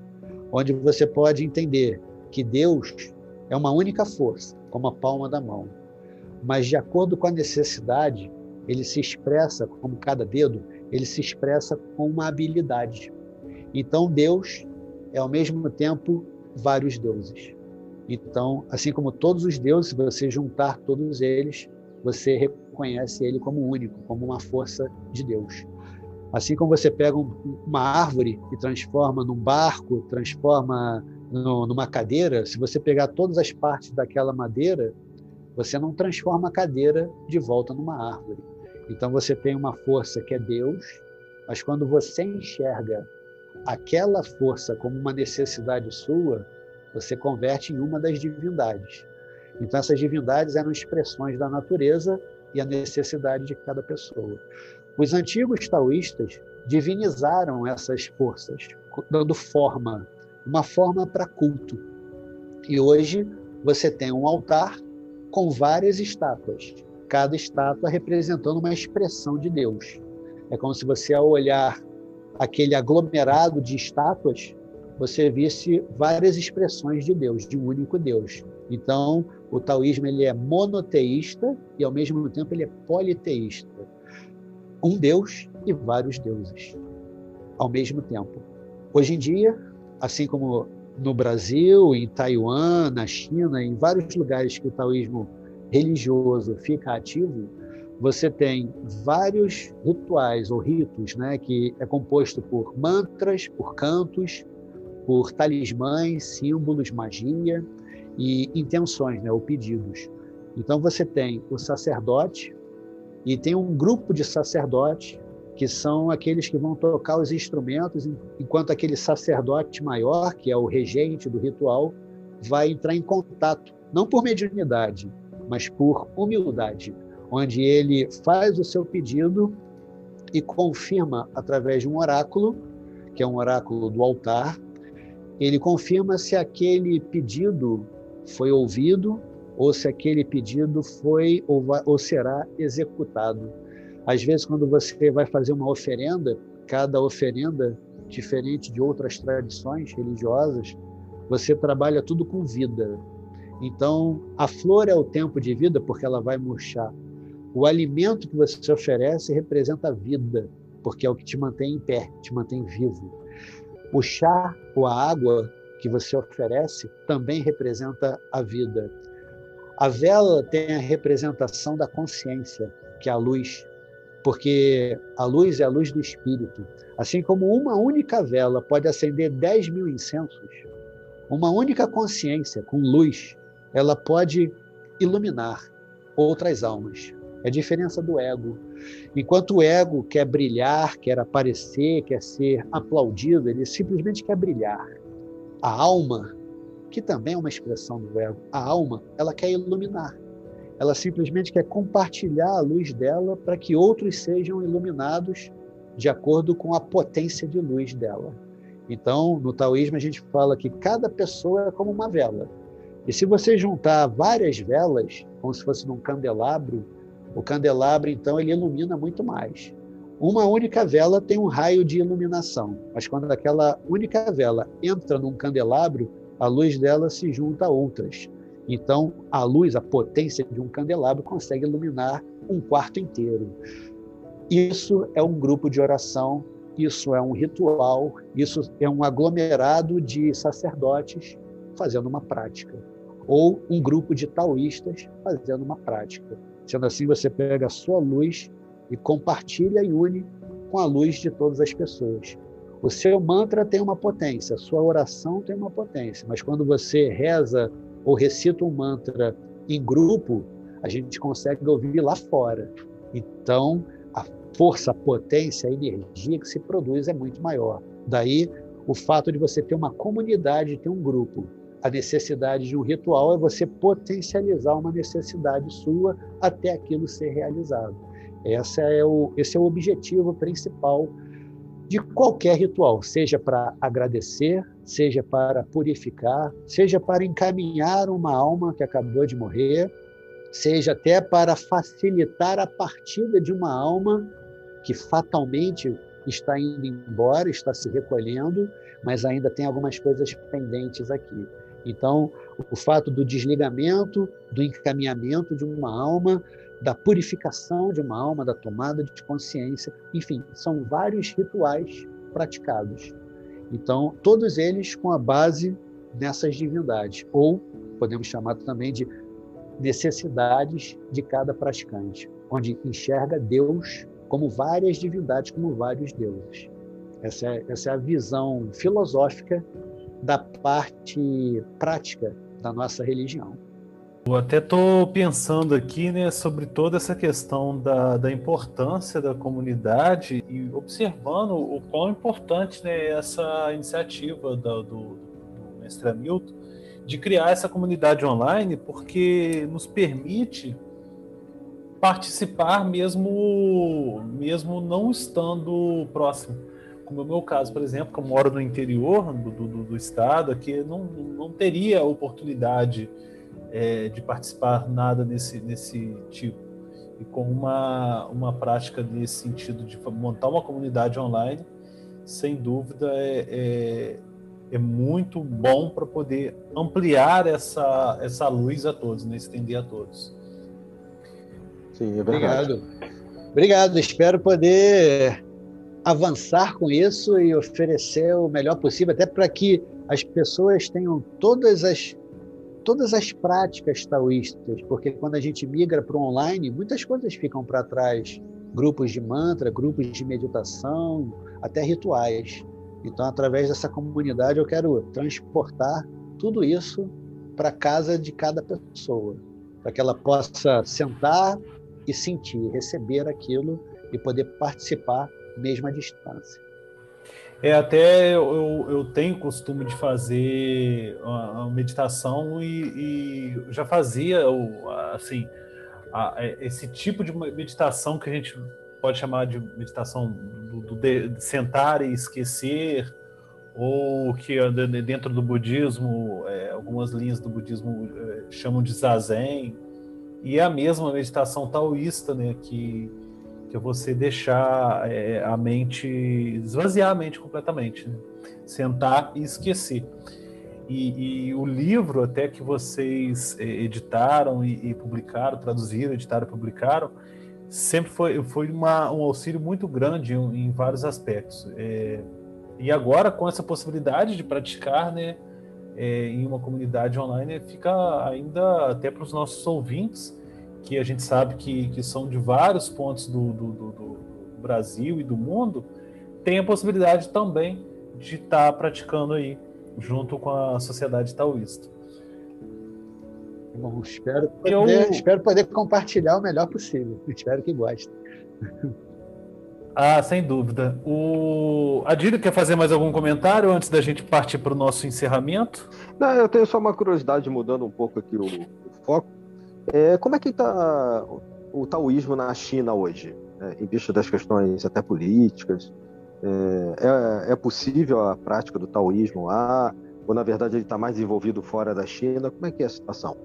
onde você pode entender que Deus é uma única força, como a palma da mão. Mas de acordo com a necessidade, ele se expressa, como cada dedo, ele se expressa com uma habilidade. Então Deus é ao mesmo tempo vários deuses. Então, assim como todos os deuses, se você juntar todos eles, você reconhece ele como único, como uma força de Deus. Assim como você pega uma árvore e transforma num barco, transforma numa cadeira, se você pegar todas as partes daquela madeira, você não transforma a cadeira de volta numa árvore. Então você tem uma força que é Deus, mas quando você enxerga aquela força como uma necessidade sua, você converte em uma das divindades. Então, essas divindades eram expressões da natureza e a necessidade de cada pessoa. Os antigos taoístas divinizaram essas forças, dando forma, uma forma para culto. E hoje você tem um altar com várias estátuas, cada estátua representando uma expressão de Deus. É como se você, ao olhar aquele aglomerado de estátuas, você visse várias expressões de Deus, de um único Deus. Então, o taoísmo ele é monoteísta e ao mesmo tempo ele é politeísta. Um Deus e vários deuses ao mesmo tempo. Hoje em dia, assim como no Brasil, em Taiwan, na China, em vários lugares que o taoísmo religioso fica ativo, você tem vários rituais ou ritos, né, que é composto por mantras, por cantos, por talismãs, símbolos, magia e intenções, né, ou pedidos. Então você tem o sacerdote e tem um grupo de sacerdotes que são aqueles que vão tocar os instrumentos, enquanto aquele sacerdote maior, que é o regente do ritual, vai entrar em contato, não por mediunidade, mas por humildade onde ele faz o seu pedido e confirma através de um oráculo, que é um oráculo do altar, ele confirma se aquele pedido foi ouvido ou se aquele pedido foi ou, vai, ou será executado. Às vezes, quando você vai fazer uma oferenda, cada oferenda, diferente de outras tradições religiosas, você trabalha tudo com vida. Então, a flor é o tempo de vida porque ela vai murchar. O alimento que você oferece representa a vida, porque é o que te mantém em pé, te mantém vivo. O chá ou a água que você oferece também representa a vida. A vela tem a representação da consciência, que é a luz, porque a luz é a luz do espírito. Assim como uma única vela pode acender 10 mil incensos, uma única consciência com luz, ela pode iluminar outras almas. É a diferença do ego. Enquanto o ego quer brilhar, quer aparecer, quer ser aplaudido, ele simplesmente quer brilhar. A alma, que também é uma expressão do ego, a alma, ela quer iluminar. Ela simplesmente quer compartilhar a luz dela para que outros sejam iluminados de acordo com a potência de luz dela. Então, no taoísmo, a gente fala que cada pessoa é como uma vela. E se você juntar várias velas, como se fosse num candelabro, o candelabro, então, ele ilumina muito mais. Uma única vela tem um raio de iluminação, mas quando aquela única vela entra num candelabro, a luz dela se junta a outras. Então, a luz, a potência de um candelabro consegue iluminar um quarto inteiro. Isso é um grupo de oração, isso é um ritual, isso é um aglomerado de sacerdotes fazendo uma prática, ou um grupo de taoístas fazendo uma prática. Sendo assim, você pega a sua luz e compartilha e une com a luz de todas as pessoas. O seu mantra tem uma potência, a sua oração tem uma potência, mas quando você reza ou recita um mantra em grupo, a gente consegue ouvir lá fora. Então, a força, a potência, a energia que se produz é muito maior. Daí o fato de você ter uma comunidade, ter um grupo a necessidade de um ritual é você potencializar uma necessidade sua até aquilo ser realizado. Essa é o, esse é o objetivo principal de qualquer ritual, seja para agradecer, seja para purificar, seja para encaminhar uma alma que acabou de morrer, seja até para facilitar a partida de uma alma que fatalmente está indo embora, está se recolhendo, mas ainda tem algumas coisas pendentes aqui. Então, o fato do desligamento, do encaminhamento de uma alma, da purificação de uma alma, da tomada de consciência, enfim, são vários rituais praticados. Então, todos eles com a base nessas divindades, ou podemos chamar também de necessidades de cada praticante, onde enxerga Deus como várias divindades, como vários deuses. Essa é, essa é a visão filosófica da parte prática da nossa religião. Eu até estou pensando aqui né, sobre toda essa questão da, da importância da comunidade e observando o quão importante né, essa iniciativa do, do, do mestre Hamilton de criar essa comunidade online, porque nos permite participar mesmo, mesmo não estando próximo. Como é o meu caso, por exemplo, que eu moro no interior do, do, do estado, aqui não, não teria oportunidade é, de participar nada nesse, nesse tipo. E com uma, uma prática nesse sentido de montar uma comunidade online, sem dúvida é, é, é muito bom para poder ampliar essa, essa luz a todos, né? estender a todos. Sim, é. Obrigado. Obrigado. Espero poder avançar com isso e oferecer o melhor possível, até para que as pessoas tenham todas as todas as práticas taoístas, porque quando a gente migra para o online, muitas coisas ficam para trás. Grupos de mantra, grupos de meditação, até rituais. Então, através dessa comunidade, eu quero transportar tudo isso para casa de cada pessoa, para que ela possa sentar e sentir, receber aquilo e poder participar mesmo à distância. É, até eu, eu tenho costume de fazer a, meditação e, e, já fazia assim a, esse tipo de meditação que a gente pode chamar de meditação do, do de, de sentar e esquecer ou que dentro do budismo é, algumas linhas do budismo é, chamam de zazen e é a mesma meditação taoísta né que que é você deixar é, a mente, esvaziar a mente completamente, né? sentar e esquecer. E, e, o livro até que vocês é, editaram e, e, publicaram, traduziram, editaram e publicaram, sempre foi, foi uma, um auxílio muito grande em, em vários aspectos. É, e agora, com essa possibilidade de praticar né, é, em uma comunidade online, fica ainda até para os nossos ouvintes que a gente sabe que, que são de vários pontos do, do, do, do Brasil e do mundo, tem a possibilidade também de estar tá praticando aí, junto com a sociedade taoísta. Bom, espero poder, Eu... espero poder compartilhar o melhor possível. Espero que gostem. Ah, sem dúvida. O Adílio quer fazer mais algum comentário antes da gente partir para o nosso encerramento? Não, eu tenho só uma curiosidade, mudando um pouco aqui o, o foco. É, como é que está o taoísmo na China hoje, né, em vista das questões até políticas? É, é, é, possível a prática do taoísmo lá? Ou, na verdade, ele está mais envolvido fora da China? Como é que é a situação?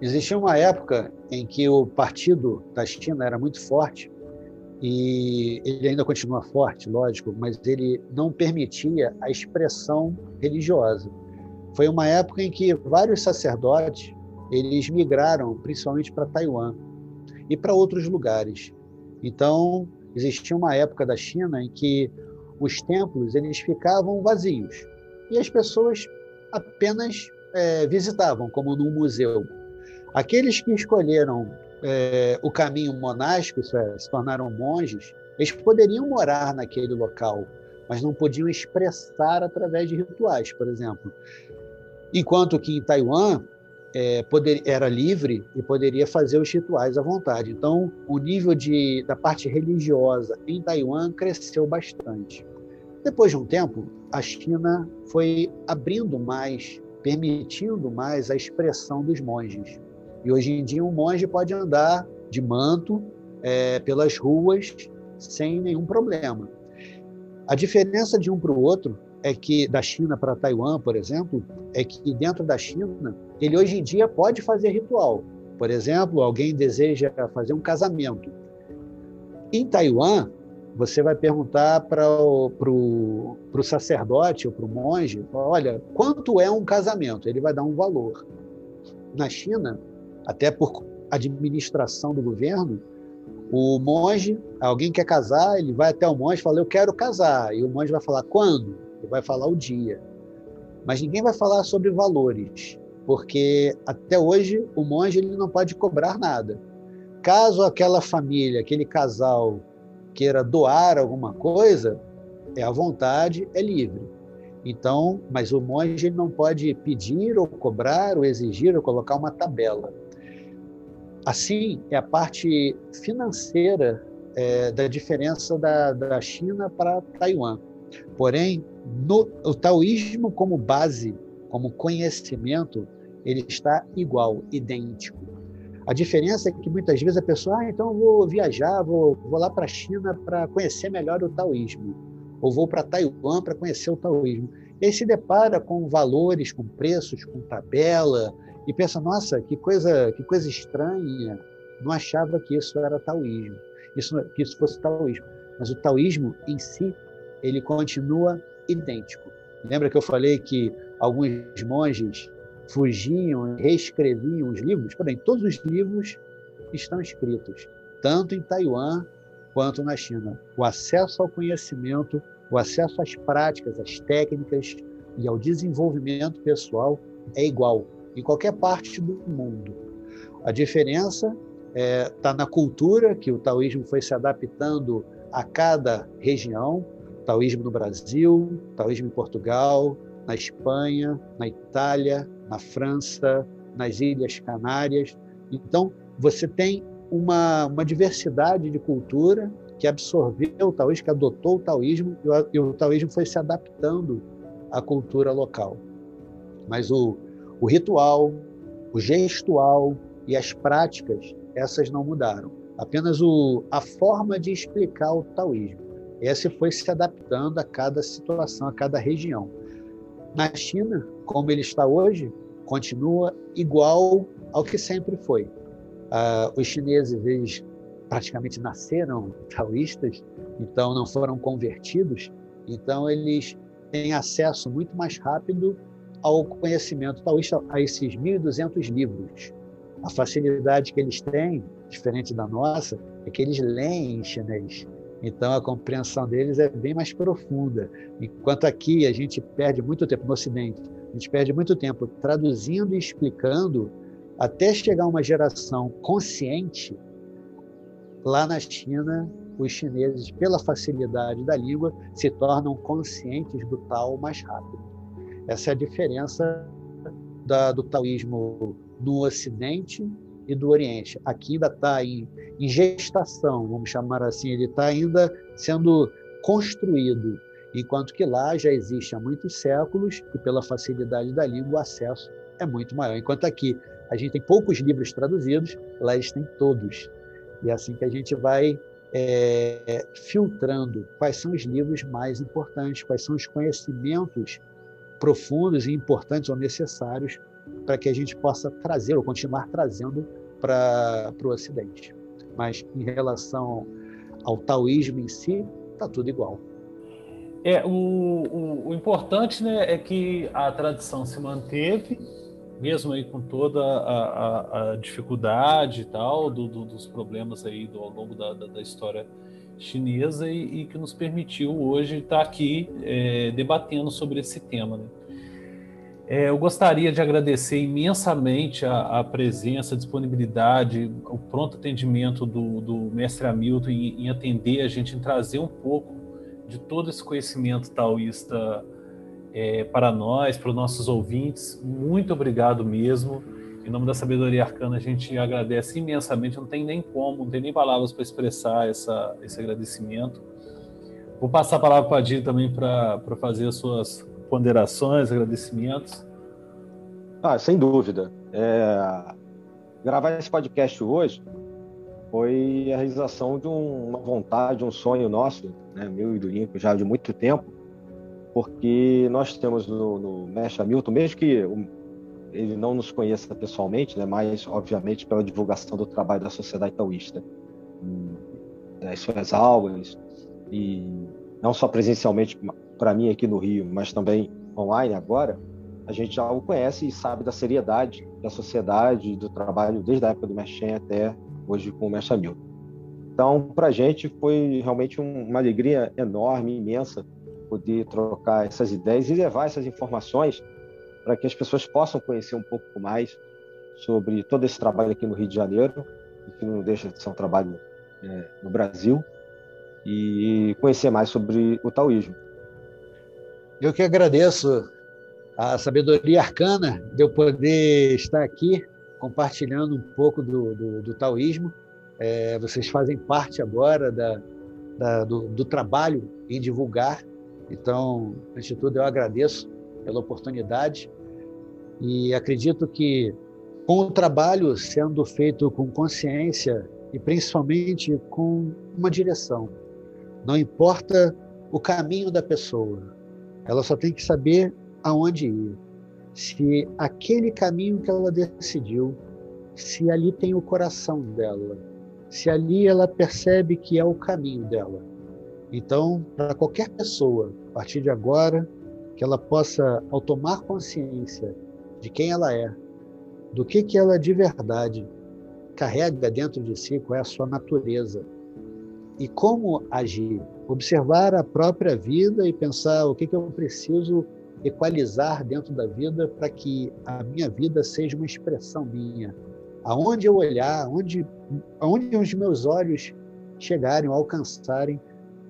Existia uma época em que o partido da China era muito forte e ele ainda continua forte, lógico, mas ele não permitia a expressão religiosa. Foi uma época em que vários sacerdotes eles migraram principalmente para Taiwan e para outros lugares. Então, existia uma época da China em que os templos eles ficavam vazios e as pessoas apenas é, visitavam, como num museu. Aqueles que escolheram é, o caminho monástico, isso é, se tornaram monges, eles poderiam morar naquele local, mas não podiam expressar através de rituais, por exemplo. Enquanto que em Taiwan é, poder, era livre e poderia fazer os rituais à vontade. Então, o nível de, da parte religiosa em Taiwan cresceu bastante. Depois de um tempo, a China foi abrindo mais, permitindo mais a expressão dos monges. E hoje em dia, um monge pode andar de manto é, pelas ruas sem nenhum problema. A diferença de um para o outro é que da China para Taiwan, por exemplo, é que dentro da China ele hoje em dia pode fazer ritual. Por exemplo, alguém deseja fazer um casamento. Em Taiwan, você vai perguntar para o sacerdote ou para o monge: olha, quanto é um casamento? Ele vai dar um valor. Na China, até por administração do governo, o monge, alguém quer casar, ele vai até o monge e fala: Eu quero casar. E o monge vai falar: Quando? Ele vai falar o dia. Mas ninguém vai falar sobre valores, porque até hoje o monge ele não pode cobrar nada. Caso aquela família, aquele casal queira doar alguma coisa, é à vontade, é livre. Então, mas o monge não pode pedir ou cobrar ou exigir ou colocar uma tabela. Assim, é a parte financeira é, da diferença da, da China para Taiwan. Porém, no, o taoísmo como base, como conhecimento, ele está igual, idêntico. A diferença é que muitas vezes a pessoa, ah, então vou viajar, vou, vou lá para a China para conhecer melhor o taoísmo, ou vou para Taiwan para conhecer o taoísmo. E aí se depara com valores, com preços, com tabela, e pensa, nossa, que coisa, que coisa estranha, não achava que isso era taoísmo, isso, que isso fosse taoísmo. Mas o taoísmo em si, ele continua idêntico. Lembra que eu falei que alguns monges fugiam, reescreviam os livros, porém, todos os livros estão escritos, tanto em Taiwan quanto na China. O acesso ao conhecimento, o acesso às práticas, às técnicas e ao desenvolvimento pessoal é igual em qualquer parte do mundo. A diferença está é, tá na cultura, que o taoísmo foi se adaptando a cada região, taoísmo no Brasil, taoísmo em Portugal, na Espanha, na Itália, na França, nas Ilhas Canárias. Então, você tem uma, uma diversidade de cultura que absorveu o taoísmo, que adotou o taoísmo, e o, e o taoísmo foi se adaptando à cultura local. Mas o, o ritual, o gestual e as práticas, essas não mudaram. Apenas o, a forma de explicar o taoísmo. Essa foi se adaptando a cada situação, a cada região. Na China, como ele está hoje, continua igual ao que sempre foi. Uh, os chineses, eles praticamente nasceram taoístas, então não foram convertidos, então eles têm acesso muito mais rápido ao conhecimento taoísta, a esses 1.200 livros. A facilidade que eles têm, diferente da nossa, é que eles leem em chinês. Então a compreensão deles é bem mais profunda. Enquanto aqui a gente perde muito tempo no Ocidente, a gente perde muito tempo traduzindo e explicando até chegar uma geração consciente. Lá na China, os chineses, pela facilidade da língua, se tornam conscientes do tal mais rápido. Essa é a diferença da, do taoísmo no Ocidente e do Oriente. Aqui ainda está em, em gestação, vamos chamar assim, ele está ainda sendo construído, enquanto que lá já existe há muitos séculos e pela facilidade da língua o acesso é muito maior. Enquanto aqui a gente tem poucos livros traduzidos, lá eles têm todos. E é assim que a gente vai é, filtrando quais são os livros mais importantes, quais são os conhecimentos profundos e importantes ou necessários para que a gente possa trazer ou continuar trazendo para o Ocidente. Mas em relação ao taoísmo em si, está tudo igual. É, o, o, o, importante né, é que a tradição se manteve, mesmo aí com toda a, a, a dificuldade e tal, do, do, dos problemas aí do, ao longo da, da, da história chinesa e, e, que nos permitiu hoje estar aqui é, debatendo sobre esse tema. Né? É, eu gostaria de agradecer imensamente a, a, presença, a disponibilidade, o pronto atendimento do, do mestre Hamilton em, em, atender a gente, em trazer um pouco de todo esse conhecimento taoísta é, para nós, para os nossos ouvintes. Muito obrigado mesmo. Em nome da sabedoria arcana, a gente agradece imensamente. Não tem nem como, não tem nem palavras para expressar essa, esse agradecimento. Vou passar a palavra para a Di também para fazer as suas ponderações, agradecimentos? Ah, sem dúvida. É... Gravar esse podcast hoje foi a realização de um, uma vontade, um sonho nosso, né, meu e do Inco, já de muito tempo, porque nós temos no, no Mestre Hamilton, mesmo que ele não nos conheça pessoalmente, né, mas obviamente pela divulgação do trabalho da Sociedade Taoísta das suas aulas e não só presencialmente para mim aqui no Rio, mas também online agora, a gente já o conhece e sabe da seriedade da sociedade, do trabalho desde a época do Mestre até hoje com o Mestre Hamilton. Então, para a gente foi realmente uma alegria enorme, imensa, poder trocar essas ideias e levar essas informações para que as pessoas possam conhecer um pouco mais sobre todo esse trabalho aqui no Rio de Janeiro, que não deixa de ser um trabalho é, no Brasil, e conhecer mais sobre o taoísmo. Eu que agradeço a sabedoria arcana de eu poder estar aqui compartilhando um pouco do, do, do taoísmo. É, vocês fazem parte agora da, da, do, do trabalho em divulgar. Então, antes de tudo, eu agradeço pela oportunidade e acredito que com o trabalho sendo feito com consciência e principalmente com uma direção. Não importa o caminho da pessoa, ela só tem que saber aonde ir. Se aquele caminho que ela decidiu, se ali tem o coração dela, se ali ela percebe que é o caminho dela. Então, para qualquer pessoa, a partir de agora, que ela possa, ao tomar consciência de quem ela é, do que, que ela de verdade carrega dentro de si, qual é a sua natureza e como agir. Observar a própria vida e pensar o que, que eu preciso equalizar dentro da vida para que a minha vida seja uma expressão minha. Aonde eu olhar, onde, aonde os meus olhos chegarem, alcançarem,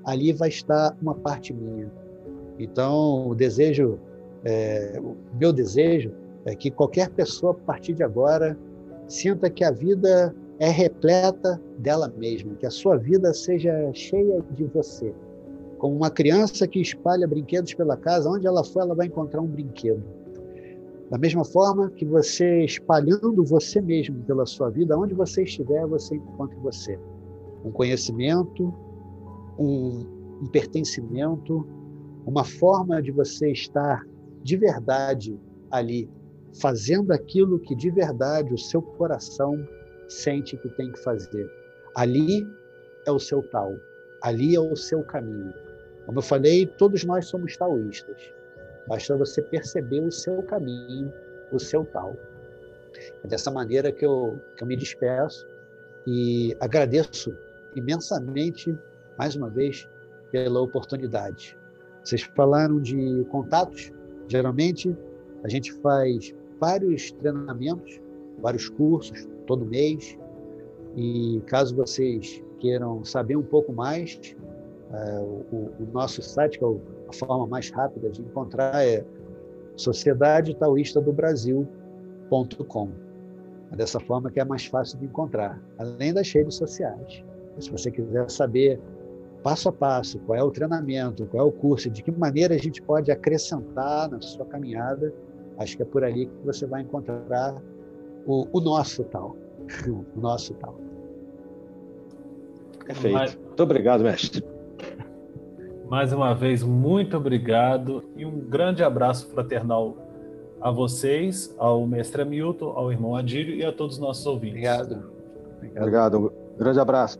ali vai estar uma parte minha. Então, o desejo, é, o meu desejo é que qualquer pessoa, a partir de agora, sinta que a vida é repleta dela mesma, que a sua vida seja cheia de você. Como uma criança que espalha brinquedos pela casa, onde ela for, ela vai encontrar um brinquedo. Da mesma forma que você espalhando você mesmo pela sua vida, onde você estiver, você encontra você. Um conhecimento, um, um pertencimento, uma forma de você estar de verdade ali, fazendo aquilo que de verdade o seu coração sente que tem que fazer. Ali é o seu tal, ali é o seu caminho. Como eu falei, todos nós somos taoístas. Basta você perceber o seu caminho, o seu tal. É dessa maneira que eu, que eu me despeço e agradeço imensamente, mais uma vez, pela oportunidade. Vocês falaram de contatos. Geralmente, a gente faz vários treinamentos, vários cursos, todo mês. E caso vocês queiram saber um pouco mais, é, o, o, nosso site, que é a forma mais rápida de encontrar, é Sociedade Taoísta do Brasil.com. É dessa forma que é mais fácil de encontrar, além das redes sociais. Se você quiser saber passo a passo qual é o treinamento, qual é o curso, de que maneira a gente pode acrescentar na sua caminhada, acho que é por ali que você vai encontrar o, o nosso tal. o nosso tal. Perfeito. Mas... Muito obrigado, mestre. Mais uma vez, muito obrigado e um grande abraço fraternal a vocês, ao mestre Hamilton, ao irmão Adílio e a todos os nossos ouvintes. Obrigado. Obrigado. obrigado. Um grande abraço.